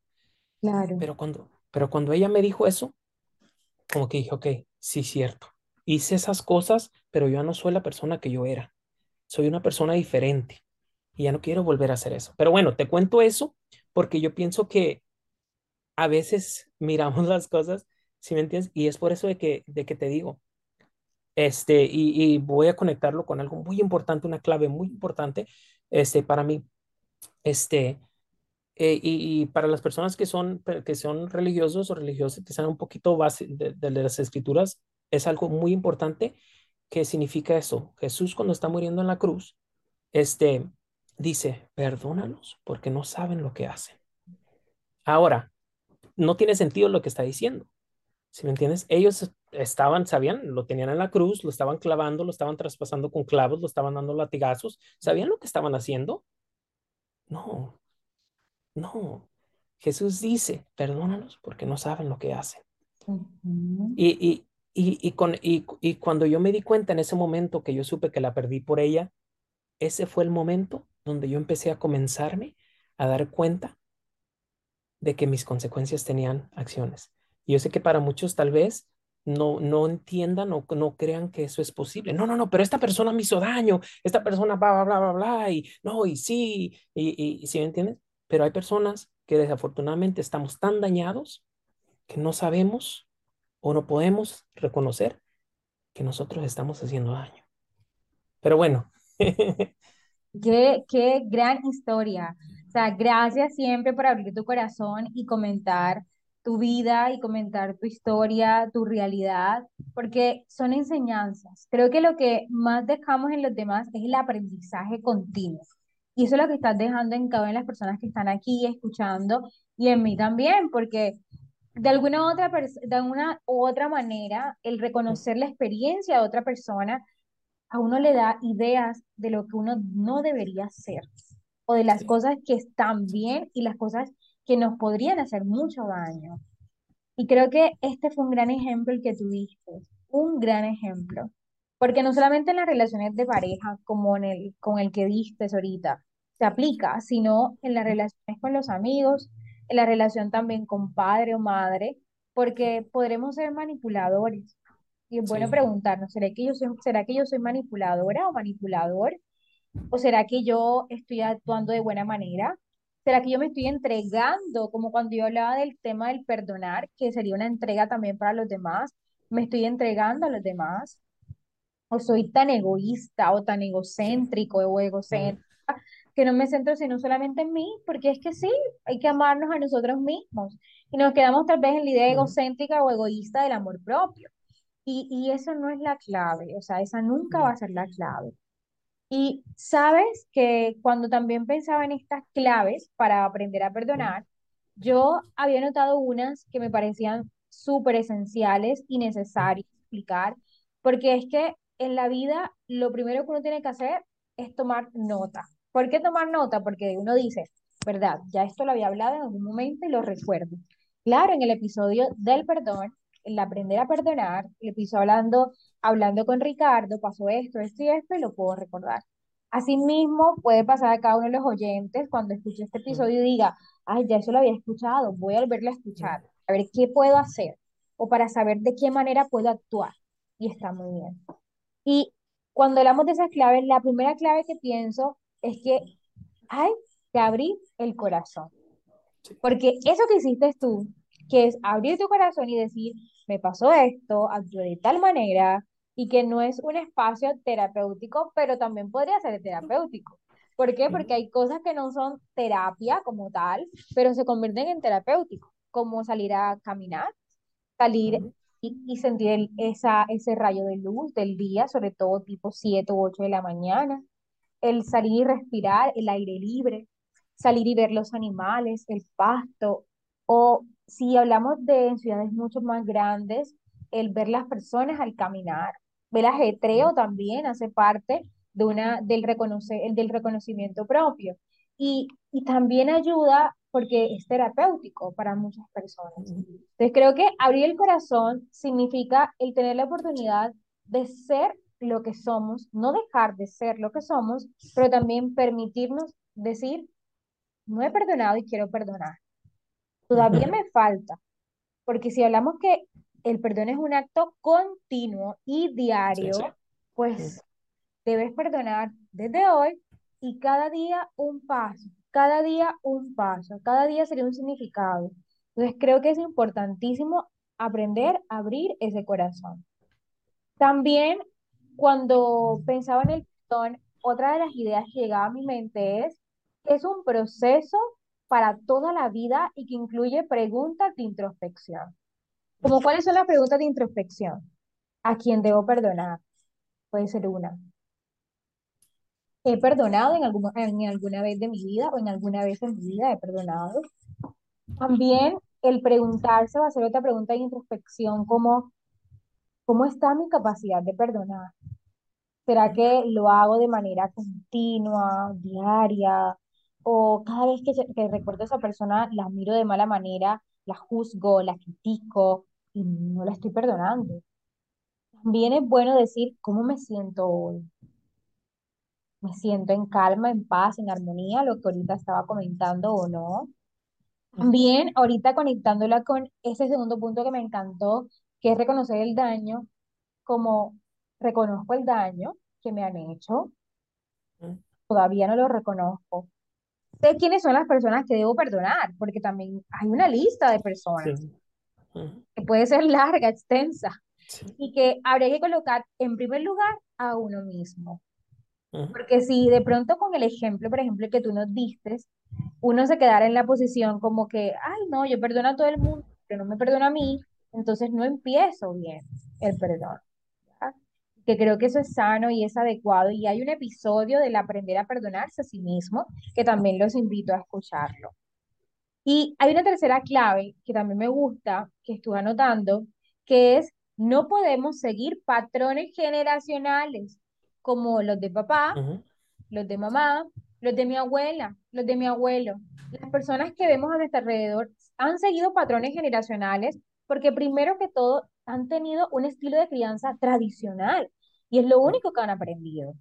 Claro. Pero cuando, pero cuando ella me dijo eso, como que dije, ok, sí, cierto. Hice esas cosas, pero yo no soy la persona que yo era soy una persona diferente y ya no quiero volver a hacer eso. Pero bueno, te cuento eso porque yo pienso que a veces miramos las cosas, si ¿sí me entiendes? Y es por eso de que, de que te digo, este, y, voy a conectarlo con algo muy importante, una clave muy importante, este, para mí, este, eh, y, para las personas que son, que son religiosos o religiosas, que sean un poquito base de las escrituras, es algo muy importante ¿Qué significa eso? Jesús cuando está muriendo en la cruz, este, dice, perdónalos porque no saben lo que hacen. Ahora, no tiene sentido lo que está diciendo. Si me entiendes? Ellos estaban, sabían, lo tenían en la cruz, lo estaban clavando, lo estaban traspasando con clavos, lo estaban dando latigazos. ¿Sabían lo que estaban haciendo? No, no. Jesús dice, perdónalos porque no saben lo que hacen. Uh -huh. y, y, Y, y, con, y, y cuando yo me di cuenta en ese momento que yo supe que la perdí por ella, ese fue el momento donde yo empecé a comenzarme a dar cuenta de que mis consecuencias tenían acciones. Y yo sé que para muchos tal vez no, no entiendan o no crean que eso es posible. No, no, no, pero esta persona me hizo daño, esta persona bla, bla, bla, bla, bla, y no, y sí, y, y, ¿sí me entiendes? Pero hay personas que desafortunadamente estamos tan dañados que no sabemos o no podemos reconocer que nosotros estamos haciendo daño. Pero bueno. qué, qué gran historia. O sea, gracias siempre por abrir tu corazón y comentar tu vida y comentar tu historia, tu realidad, porque son enseñanzas. Creo que lo que más dejamos en los demás es el aprendizaje continuo. Y eso es lo que estás dejando en cada una de las personas que están aquí escuchando y en mí también, porque de alguna otra, de alguna u otra manera, el reconocer la experiencia de otra persona a uno le da ideas de lo que uno no debería hacer o de las cosas que están bien y las cosas que nos podrían hacer mucho daño. Y creo que este fue un gran ejemplo el que tuviste, un gran ejemplo. Porque no solamente en las relaciones de pareja, como en el, con el que diste ahorita, se aplica, sino en las relaciones con los amigos, la relación también con padre o madre, porque podremos ser manipuladores. Y es bueno preguntarnos, ¿será que yo soy, ¿será que yo soy manipuladora o manipulador? ¿O será que yo estoy actuando de buena manera? ¿Será que yo me estoy entregando, como cuando yo hablaba del tema del perdonar, que sería una entrega también para los demás? ¿Me estoy entregando a los demás? ¿O soy tan egoísta o tan egocéntrico o egocéntrica que no me centro sino solamente en mí? Porque es que sí, hay que amarnos a nosotros mismos. Y nos quedamos tal vez en la idea egocéntrica o egoísta del amor propio. Y, y eso no es la clave, o sea, esa nunca va a ser la clave. Y sabes que cuando también pensaba en estas claves para aprender a perdonar, yo había notado unas que me parecían súper esenciales y necesarias explicar, porque es que en la vida lo primero que uno tiene que hacer es tomar nota. ¿Por qué tomar nota? Porque uno dice, verdad, ya esto lo había hablado en algún momento y lo recuerdo. Claro, en el episodio del perdón, el aprender a perdonar, el episodio hablando hablando con Ricardo, pasó esto, esto y esto, y lo puedo recordar. Asimismo, puede pasar a cada uno de los oyentes cuando escuche este episodio y diga, ay, ya eso lo había escuchado, voy a volverlo a escuchar, a ver qué puedo hacer, o para saber de qué manera puedo actuar. Y está muy bien. Y cuando hablamos de esas claves, la primera clave que pienso es que hay que abrir el corazón. Porque eso que hiciste tú, que es abrir tu corazón y decir, me pasó esto, actué de tal manera, y que no es un espacio terapéutico, pero también podría ser terapéutico. ¿Por qué? Porque hay cosas que no son terapia como tal, pero se convierten en terapéutico, como salir a caminar, salir y, y, sentir esa, ese rayo de luz del día, sobre todo tipo 7 u 8 de la mañana, el salir y respirar el aire libre, salir y ver los animales, el pasto, o si hablamos de ciudades mucho más grandes, el ver las personas al caminar, el ajetreo también hace parte de una, del, reconocer, del reconocimiento propio. Y, y también ayuda porque es terapéutico para muchas personas. Entonces creo que abrir el corazón significa el tener la oportunidad de ser lo que somos, no dejar de ser lo que somos, pero también permitirnos decir, no he perdonado y quiero perdonar. Todavía me falta, porque si hablamos que el perdón es un acto continuo y diario, pues debes perdonar desde hoy y cada día un paso, cada día un paso, cada día sería un significado. Entonces creo que es importantísimo aprender a abrir ese corazón. También cuando pensaba en el perdón, otra de las ideas que llegaba a mi mente es que es un proceso para toda la vida y que incluye preguntas de introspección. Como cuáles son las preguntas de introspección. ¿A quién debo perdonar? Puede ser una. ¿He perdonado en, alguna, en alguna vez de mi vida o en alguna vez en mi vida he perdonado? También el preguntarse va a ser otra pregunta de introspección como ¿cómo está mi capacidad de perdonar? ¿Será que lo hago de manera continua, diaria? ¿O cada vez que, que recuerdo a esa persona la miro de mala manera, la juzgo, la critico y no la estoy perdonando? También es bueno decir cómo me siento hoy. Me siento en calma, en paz, en armonía, lo que ahorita estaba comentando o no. También ahorita conectándola con ese segundo punto que me encantó, que es reconocer el daño, como reconozco el daño que me han hecho, ujú, todavía no lo reconozco. Sé quiénes son las personas que debo perdonar, porque también hay una lista de Sí. personas ujú, que puede ser larga, extensa, sí, y que habría que colocar en primer lugar a uno mismo. ujú, Porque si de pronto con el ejemplo, por ejemplo, que tú nos diste, uno se quedara en la posición como que, ay, no, yo perdono a todo el mundo, pero no me perdono a mí, entonces no empiezo bien el perdón. ¿ya? Que creo que eso es sano y es adecuado. Y hay un episodio del aprender a perdonarse a sí mismo que también los invito a escucharlo. Y hay una tercera clave que también me gusta, que estuve anotando, que es no podemos seguir patrones generacionales como los de papá, ujú, los de mamá, los de mi abuela, los de mi abuelo. Las personas que vemos a nuestro alrededor han seguido patrones generacionales porque primero que todo han tenido un estilo de crianza tradicional y es lo único que han aprendido.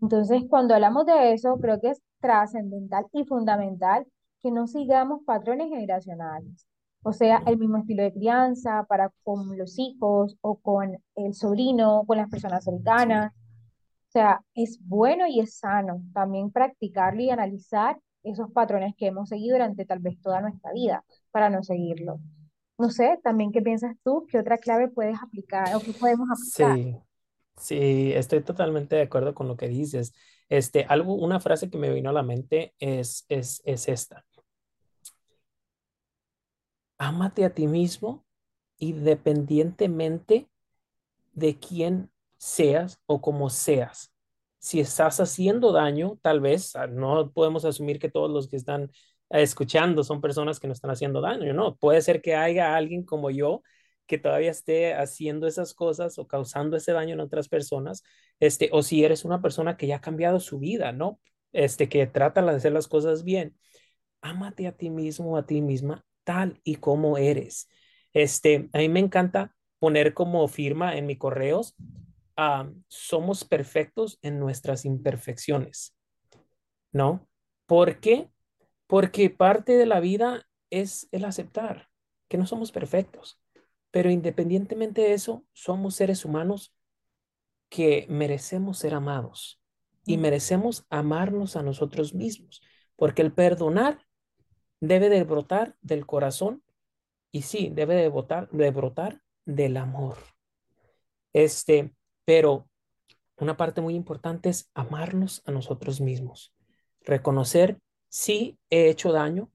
Entonces, cuando hablamos de eso, creo que es trascendental y fundamental que no sigamos patrones generacionales. O sea, el mismo estilo de crianza para con los hijos o con el sobrino, con las personas cercanas. O sea, es bueno y es sano también practicarlo y analizar esos patrones que hemos seguido durante tal vez toda nuestra vida para no seguirlo. No sé, también qué piensas tú, qué otra clave puedes aplicar o qué podemos aplicar. Sí, sí, estoy totalmente de acuerdo con lo que dices. Este, algo, una frase que me vino a la mente es, es, es esta. Ámate a ti mismo independientemente de quién seas o cómo seas. Si estás haciendo daño, tal vez ah, no podemos asumir que todos los que están escuchando son personas que no están haciendo daño, ¿no? Puede ser que haya alguien como yo que todavía esté haciendo esas cosas o causando ese daño en otras personas, este, o si eres una persona que ya ha cambiado su vida, ¿no? Este, que trata de hacer las cosas bien ámate a ti mismo, a ti misma, tal y como eres. Este, a mí me encanta poner como firma en mis correos, ah, somos perfectos en nuestras imperfecciones, ¿no? ¿Por qué? Porque parte de la vida es el aceptar que no somos perfectos, pero independientemente de eso, somos seres humanos que merecemos ser amados y merecemos amarnos a nosotros mismos, porque el perdonar debe de brotar del corazón y sí, debe de, botar, de brotar del amor. Este, pero una parte muy importante es amarnos a nosotros mismos, reconocer si he hecho daño,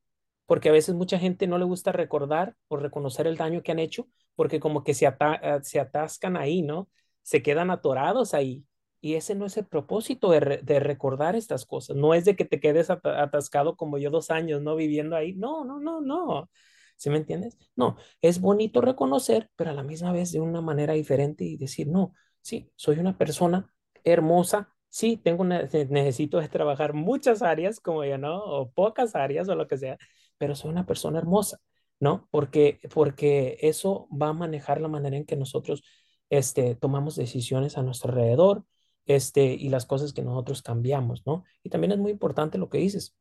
porque a veces mucha gente no le gusta recordar o reconocer el daño que han hecho, porque como que se, ata se atascan ahí, ¿no? Se quedan atorados ahí. Y ese no es el propósito de, de recordar estas cosas. No es de que te quedes at atascado como yo dos años, ¿no? Viviendo ahí. No, no, no, no. ¿Sí me entiendes? No, es bonito reconocer, pero a la misma vez de una manera diferente y decir, no, sí, soy una persona hermosa, sí, tengo necesito de trabajar muchas áreas, como yo, ¿no? O pocas áreas o lo que sea, pero soy una persona hermosa, ¿no? Porque, porque eso va a manejar la manera en que nosotros este, tomamos decisiones a nuestro alrededor este, y las cosas que nosotros cambiamos, ¿no? Y también es muy importante lo que dices,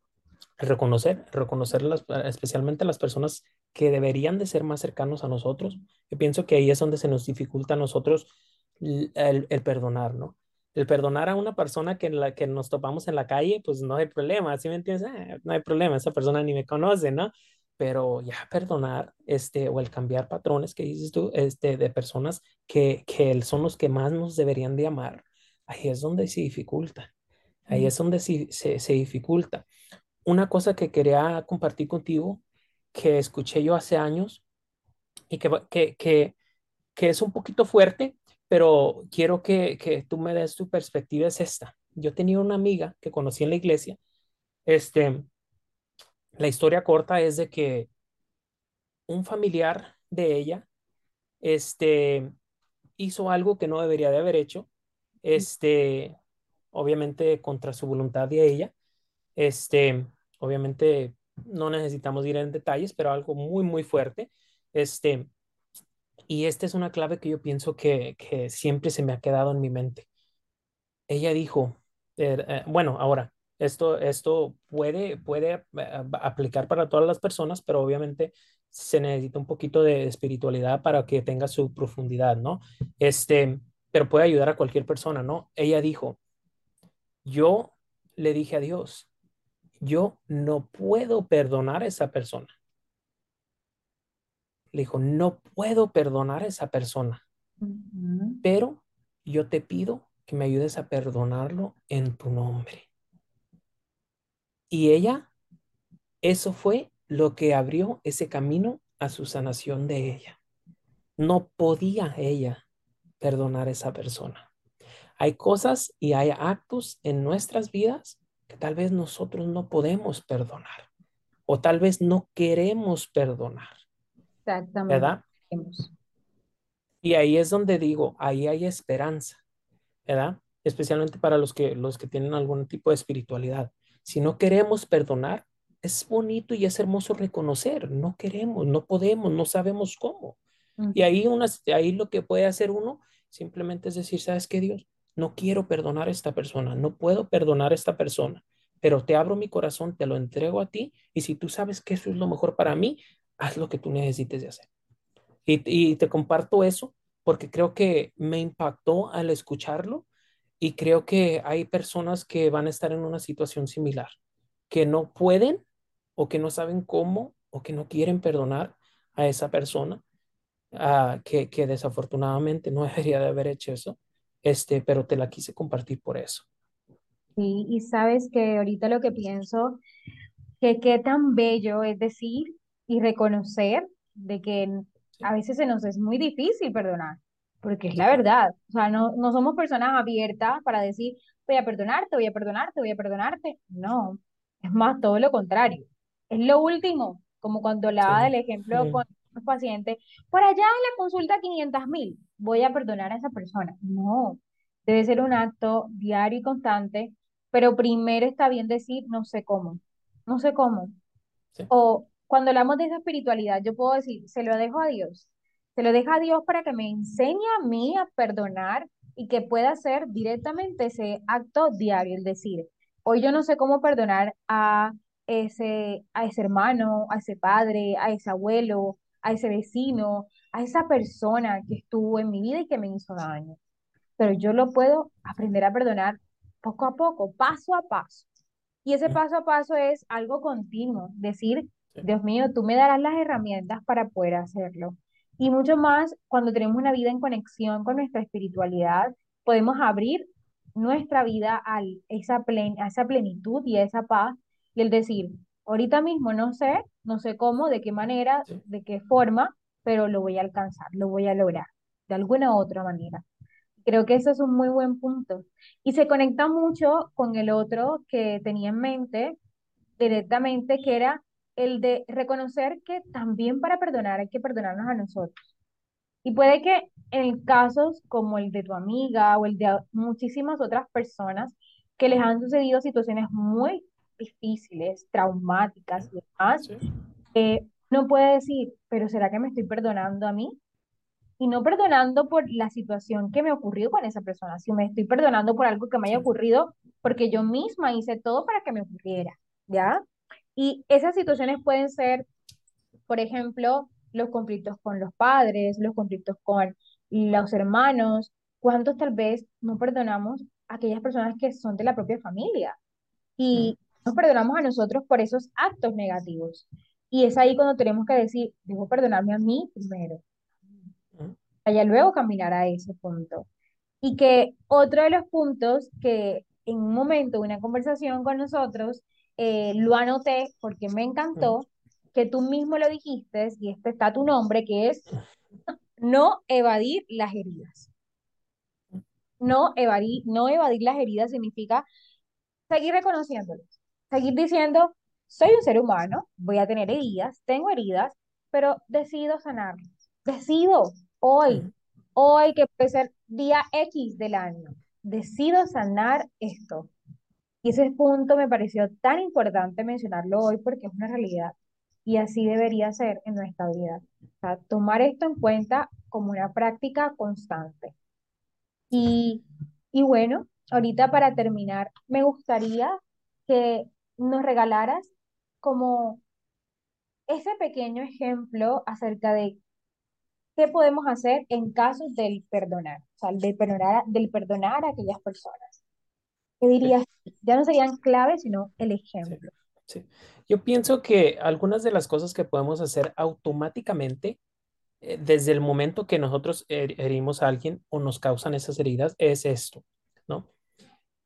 reconocer, reconocer especialmente las personas que deberían de ser más cercanos a nosotros. Yo pienso que ahí es donde se nos dificulta a nosotros el, el perdonar, ¿no? El perdonar a una persona que, la, que nos topamos en la calle, pues no hay problema, ¿sí me entiendes? Eh, no hay problema, esa persona ni me conoce, ¿no? Pero ya perdonar, este, o el cambiar patrones que dices tú, este, de personas que, que son los que más nos deberían de amar, ahí es donde se dificulta, ahí es donde se, se, se dificulta una cosa que quería compartir contigo, que escuché yo hace años y que, que, que, que es un poquito fuerte, pero quiero que, que tú me des tu perspectiva, es esta. Yo tenía una amiga que conocí en la iglesia. Este, la historia corta es de que un familiar de ella este, hizo algo que no debería de haber hecho, este, obviamente contra su voluntad de ella Este, obviamente no necesitamos ir en detalles, pero algo muy, muy fuerte. Este, Y esta es una clave que yo pienso que, que siempre se me ha quedado en mi mente. Ella dijo, er, eh, bueno, ahora, esto, esto puede, puede eh, aplicar para todas las personas, pero obviamente se necesita un poquito de espiritualidad para que tenga su profundidad, ¿no? Este, pero puede ayudar a cualquier persona, ¿no? Ella dijo, yo le dije a Dios, yo no puedo perdonar a esa persona. Le dijo, no puedo perdonar a esa persona, pero yo te pido que me ayudes a perdonarlo en tu nombre. Y ella, eso fue lo que abrió ese camino a su sanación de ella. No podía ella perdonar a esa persona. Hay cosas y hay actos en nuestras vidas que tal vez nosotros no podemos perdonar o tal vez no queremos perdonar, Exactamente. ¿verdad? Y ahí es donde digo, ahí hay esperanza, ¿verdad? Especialmente para los que, los que tienen algún tipo de espiritualidad. Si no queremos perdonar, es bonito y es hermoso reconocer, no queremos, no podemos, no sabemos cómo. Y ahí, unas, ahí lo que puede hacer uno simplemente es decir, ¿sabes qué, Dios? No quiero perdonar a esta persona, no puedo perdonar a esta persona, pero te abro mi corazón, te lo entrego a ti y si tú sabes que eso es lo mejor para mí, haz lo que tú necesites de hacer. Y, y te comparto eso porque creo que me impactó al escucharlo y creo que hay personas que van a estar en una situación similar, que no pueden o que no saben cómo o que no quieren perdonar a esa persona, ah, que, que desafortunadamente no debería de haber hecho eso, este, pero te la quise compartir por eso. Sí, y sabes que ahorita lo que pienso que qué tan bello es decir y reconocer de que a veces se nos es muy difícil perdonar, porque es la verdad. O sea, no, no somos personas abiertas para decir, voy a perdonarte, voy a perdonarte, voy a perdonarte. No, es más, todo lo contrario. Es lo último, como cuando le daba el sí, ejemplo con los pacientes, por allá en la consulta 500 mil, voy a perdonar a esa persona. No, debe ser un acto diario y constante, pero primero está bien decir, no sé cómo no sé cómo. sí, O cuando hablamos de esa espiritualidad, yo puedo decir, se lo dejo a Dios. Se lo dejo a Dios para que me enseñe a mí a perdonar y que pueda hacer directamente ese acto diario, el decir, hoy yo no sé cómo perdonar a ese, a ese hermano, a ese padre, a ese abuelo, a ese vecino, a esa persona que estuvo en mi vida y que me hizo daño. Pero yo lo puedo aprender a perdonar poco a poco, paso a paso. Y ese paso a paso es algo continuo, decir, sí, Dios mío, tú me darás las herramientas para poder hacerlo. Y mucho más cuando tenemos una vida en conexión con nuestra espiritualidad, podemos abrir nuestra vida a esa, plen- a esa plenitud y a esa paz y el decir, ahorita mismo no sé, no sé cómo, de qué manera, sí, de qué forma, pero lo voy a alcanzar, lo voy a lograr, de alguna u otra manera. Creo que eso es un muy buen punto. Y se conecta mucho con el otro que tenía en mente directamente, que era el de reconocer que también para perdonar hay que perdonarnos a nosotros. Y puede que en casos como el de tu amiga o el de muchísimas otras personas que les han sucedido situaciones muy difíciles, traumáticas y demás, sí, eh, uno puede decir, pero ¿será que me estoy perdonando a mí? y no perdonando por la situación que me ocurrió con esa persona, sino me estoy perdonando por algo que me haya ocurrido porque yo misma hice todo para que me ocurriera, ¿ya? Y esas situaciones pueden ser, por ejemplo, los conflictos con los padres, los conflictos con los hermanos, cuántos tal vez no perdonamos a aquellas personas que son de la propia familia mm, y nos perdonamos a nosotros por esos actos negativos. Y es ahí cuando tenemos que decir, debo perdonarme a mí primero mm, para luego caminar a ese punto. Y que otro de los puntos que en un momento, una conversación con nosotros, eh, lo anoté porque me mm, encantó, que tú mismo lo dijiste, y este está tu nombre, que es no evadir las heridas. No evadir, no evadir las heridas significa seguir reconociéndolas, seguir diciendo, soy un ser humano, voy a tener heridas, tengo heridas, pero decido sanarlas. Decido hoy, mm, hoy que puede ser día X del año, decido sanar esto. Y ese punto me pareció tan importante mencionarlo hoy porque es una realidad. y así debería ser en nuestra vida. O sea, tomar esto en cuenta como una práctica constante. Y, y bueno, ahorita para terminar, me gustaría que nos regalaras como ese pequeño ejemplo acerca de qué podemos hacer en casos del perdonar, o sea, del perdonar, del perdonar a aquellas personas. ¿Qué Sí, dirías? Ya no serían claves, sino el ejemplo. sí. Yo pienso que algunas de las cosas que podemos hacer automáticamente eh, desde el momento que nosotros her- herimos a alguien o nos causan esas heridas es esto, ¿no?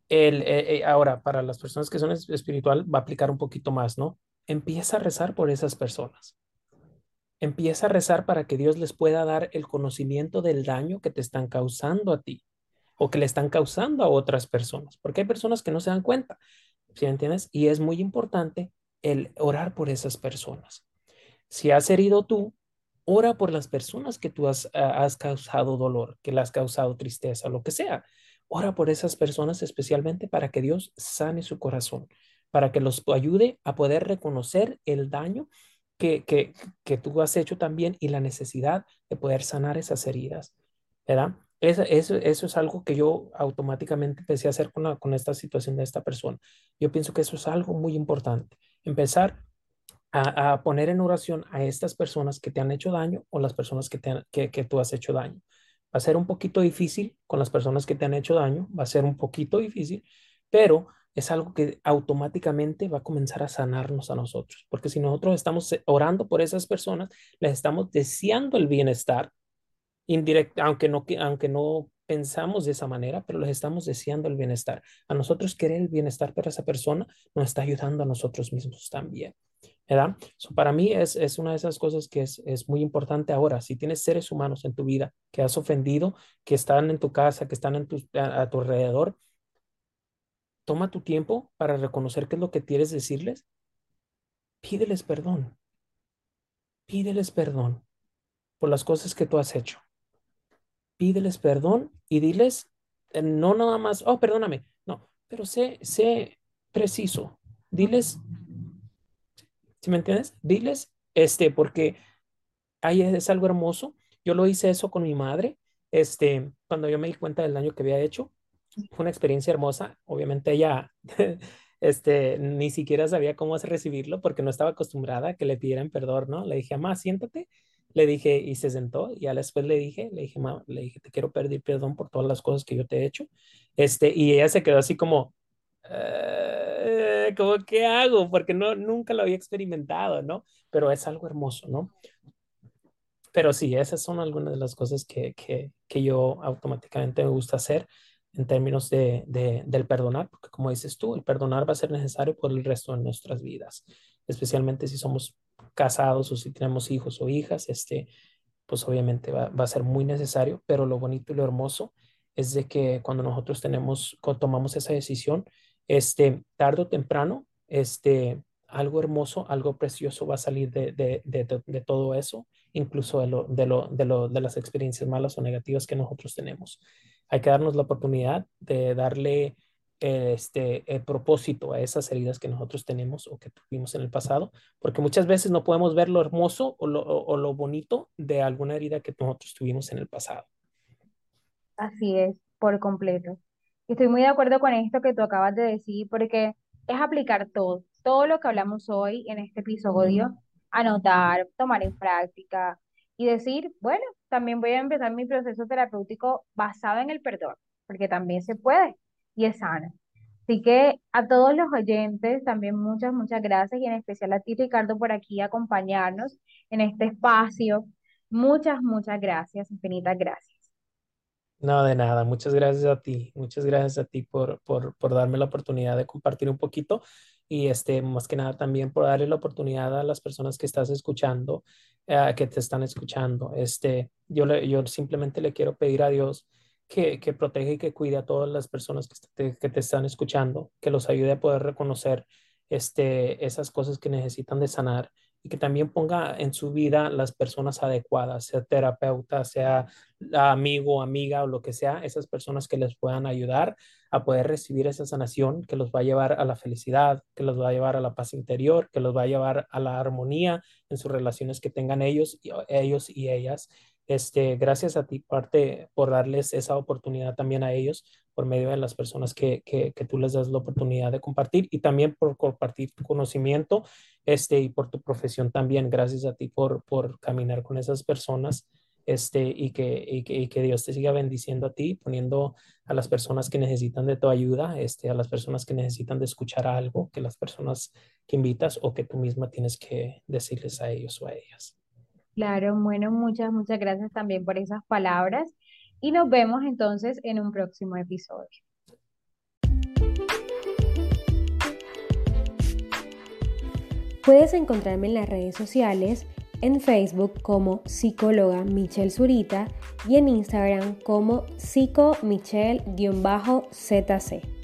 El, eh, eh, ahora, para las personas que son es- espiritual, va a aplicar un poquito más, ¿no? Empieza a rezar por esas personas. Empieza a rezar para que Dios les pueda dar el conocimiento del daño que te están causando a ti o que le están causando a otras personas, porque hay personas que no se dan cuenta, ¿sí me entiendes? Y es muy importante el orar por esas personas. Si has herido tú, ora por las personas que tú has, has causado dolor, que le has causado tristeza, lo que sea. Ora por esas personas especialmente para que Dios sane su corazón, para que los ayude a poder reconocer el daño que, que, que tú has hecho también y la necesidad de poder sanar esas heridas, ¿verdad? Eso, es algo que yo automáticamente empecé a hacer con, esta situación de esta persona. Yo pienso que eso es algo muy importante. Empezar a, poner en oración a estas personas que te han hecho daño o las personas que, te que tú has hecho daño. Va a ser un poquito difícil con las personas que te han hecho daño, va a ser un poquito difícil, pero es algo que automáticamente va a comenzar a sanarnos a nosotros, porque si nosotros estamos eh, orando por esas personas, les estamos deseando el bienestar indirecta, aunque no, que- aunque no pensamos de esa manera, pero les estamos deseando el bienestar. A nosotros querer el bienestar para esa persona nos está ayudando a nosotros mismos también. ¿verdad? So, para mí es, es una de esas cosas que es, es muy importante ahora. Si tienes seres humanos en tu vida que has ofendido, que están en tu casa, que están en tu, a tu alrededor, toma tu tiempo para reconocer qué es lo que quieres decirles. Pídeles perdón. Pídeles perdón por las cosas que tú has hecho. Pídeles perdón y diles, eh, no nada más, oh, perdóname, no, pero sé, sé preciso. Diles, ¿sí me entiendes? Diles, este, porque Ay, es, algo hermoso. Yo lo hice eso con mi madre. Este, cuando yo me di cuenta del daño que había hecho, fue una experiencia hermosa. Obviamente ella, este, ni siquiera sabía cómo recibirlo porque no estaba acostumbrada a que le pidieran perdón, ¿no? Le dije, mamá, siéntate. Le dije, y se sentó. Y ya después le dije, le dije, mamá, le dije, te quiero pedir perdón por todas las cosas que yo te he hecho. Este, y ella se quedó así como, "Eh, ¿cómo qué hago? Porque no, nunca lo había experimentado, ¿no? Pero es algo hermoso, ¿no? Pero sí, esas son algunas de las cosas que, que, que yo automáticamente me gusta hacer en términos de, de- del perdonar, porque como dices tú, el perdonar va a ser necesario por el resto de nuestras vidas, especialmente si somos casados o si tenemos hijos o hijas, este, pues obviamente va, va a ser muy necesario, pero lo bonito y lo hermoso es de que cuando nosotros tenemos, cuando tomamos esa decisión, este, tarde o temprano, este, algo hermoso, algo precioso va a salir de, de, de, todo eso, incluso de, lo, lo, lo, de las experiencias malas o negativas que nosotros tenemos. Hay que darnos la oportunidad de darle este, el propósito a esas heridas que nosotros tenemos o que tuvimos en el pasado porque muchas veces no podemos ver lo hermoso o lo, o, o lo bonito de alguna herida que nosotros tuvimos en el pasado. Así es, por completo. Estoy muy de acuerdo con esto que tú acabas de decir, porque es aplicar todo, todo lo que hablamos hoy en este episodio, anotar, tomar en práctica y decir, bueno, también voy a empezar mi proceso terapéutico basado en el perdón, porque también se puede y es sano. Así que a todos los oyentes, también muchas, muchas gracias y en especial a ti, Ricardo, por aquí acompañarnos en este espacio. Muchas, muchas gracias, infinitas gracias. No, de nada. Muchas gracias a ti. Muchas gracias a ti por, por, por darme la oportunidad de compartir un poquito y este, más que nada también por darle la oportunidad a las personas que estás escuchando, eh, que te están escuchando. Este, yo, le, yo simplemente le quiero pedir a Dios que, que proteja y que cuide a todas las personas que te, que te están escuchando, que los ayude a poder reconocer este, esas cosas que necesitan de sanar y que también ponga en su vida las personas adecuadas, sea terapeuta, sea amigo, amiga o lo que sea, esas personas que les puedan ayudar a poder recibir esa sanación que los va a llevar a la felicidad, que los va a llevar a la paz interior, que los va a llevar a la armonía en sus relaciones que tengan ellos, ellos y ellas. Este, gracias a ti, parte, por darles esa oportunidad también a ellos por medio de las personas que, que, tú les das la oportunidad de compartir y también por compartir tu conocimiento este, y por tu profesión también. Gracias a ti por, por caminar con esas personas este, y, que, y, que, y que Dios te siga bendiciendo a ti, poniendo a las personas que necesitan de tu ayuda, este, a las personas que necesitan de escuchar algo, que las personas que invitas o que tú misma tienes que decirles a ellos o a ellas. Claro, bueno, muchas, muchas gracias también por esas palabras y nos vemos entonces en un próximo episodio. Puedes encontrarme en las redes sociales, en Facebook como psicóloga Michelle Zurita y en Instagram como psicomichelle-zc.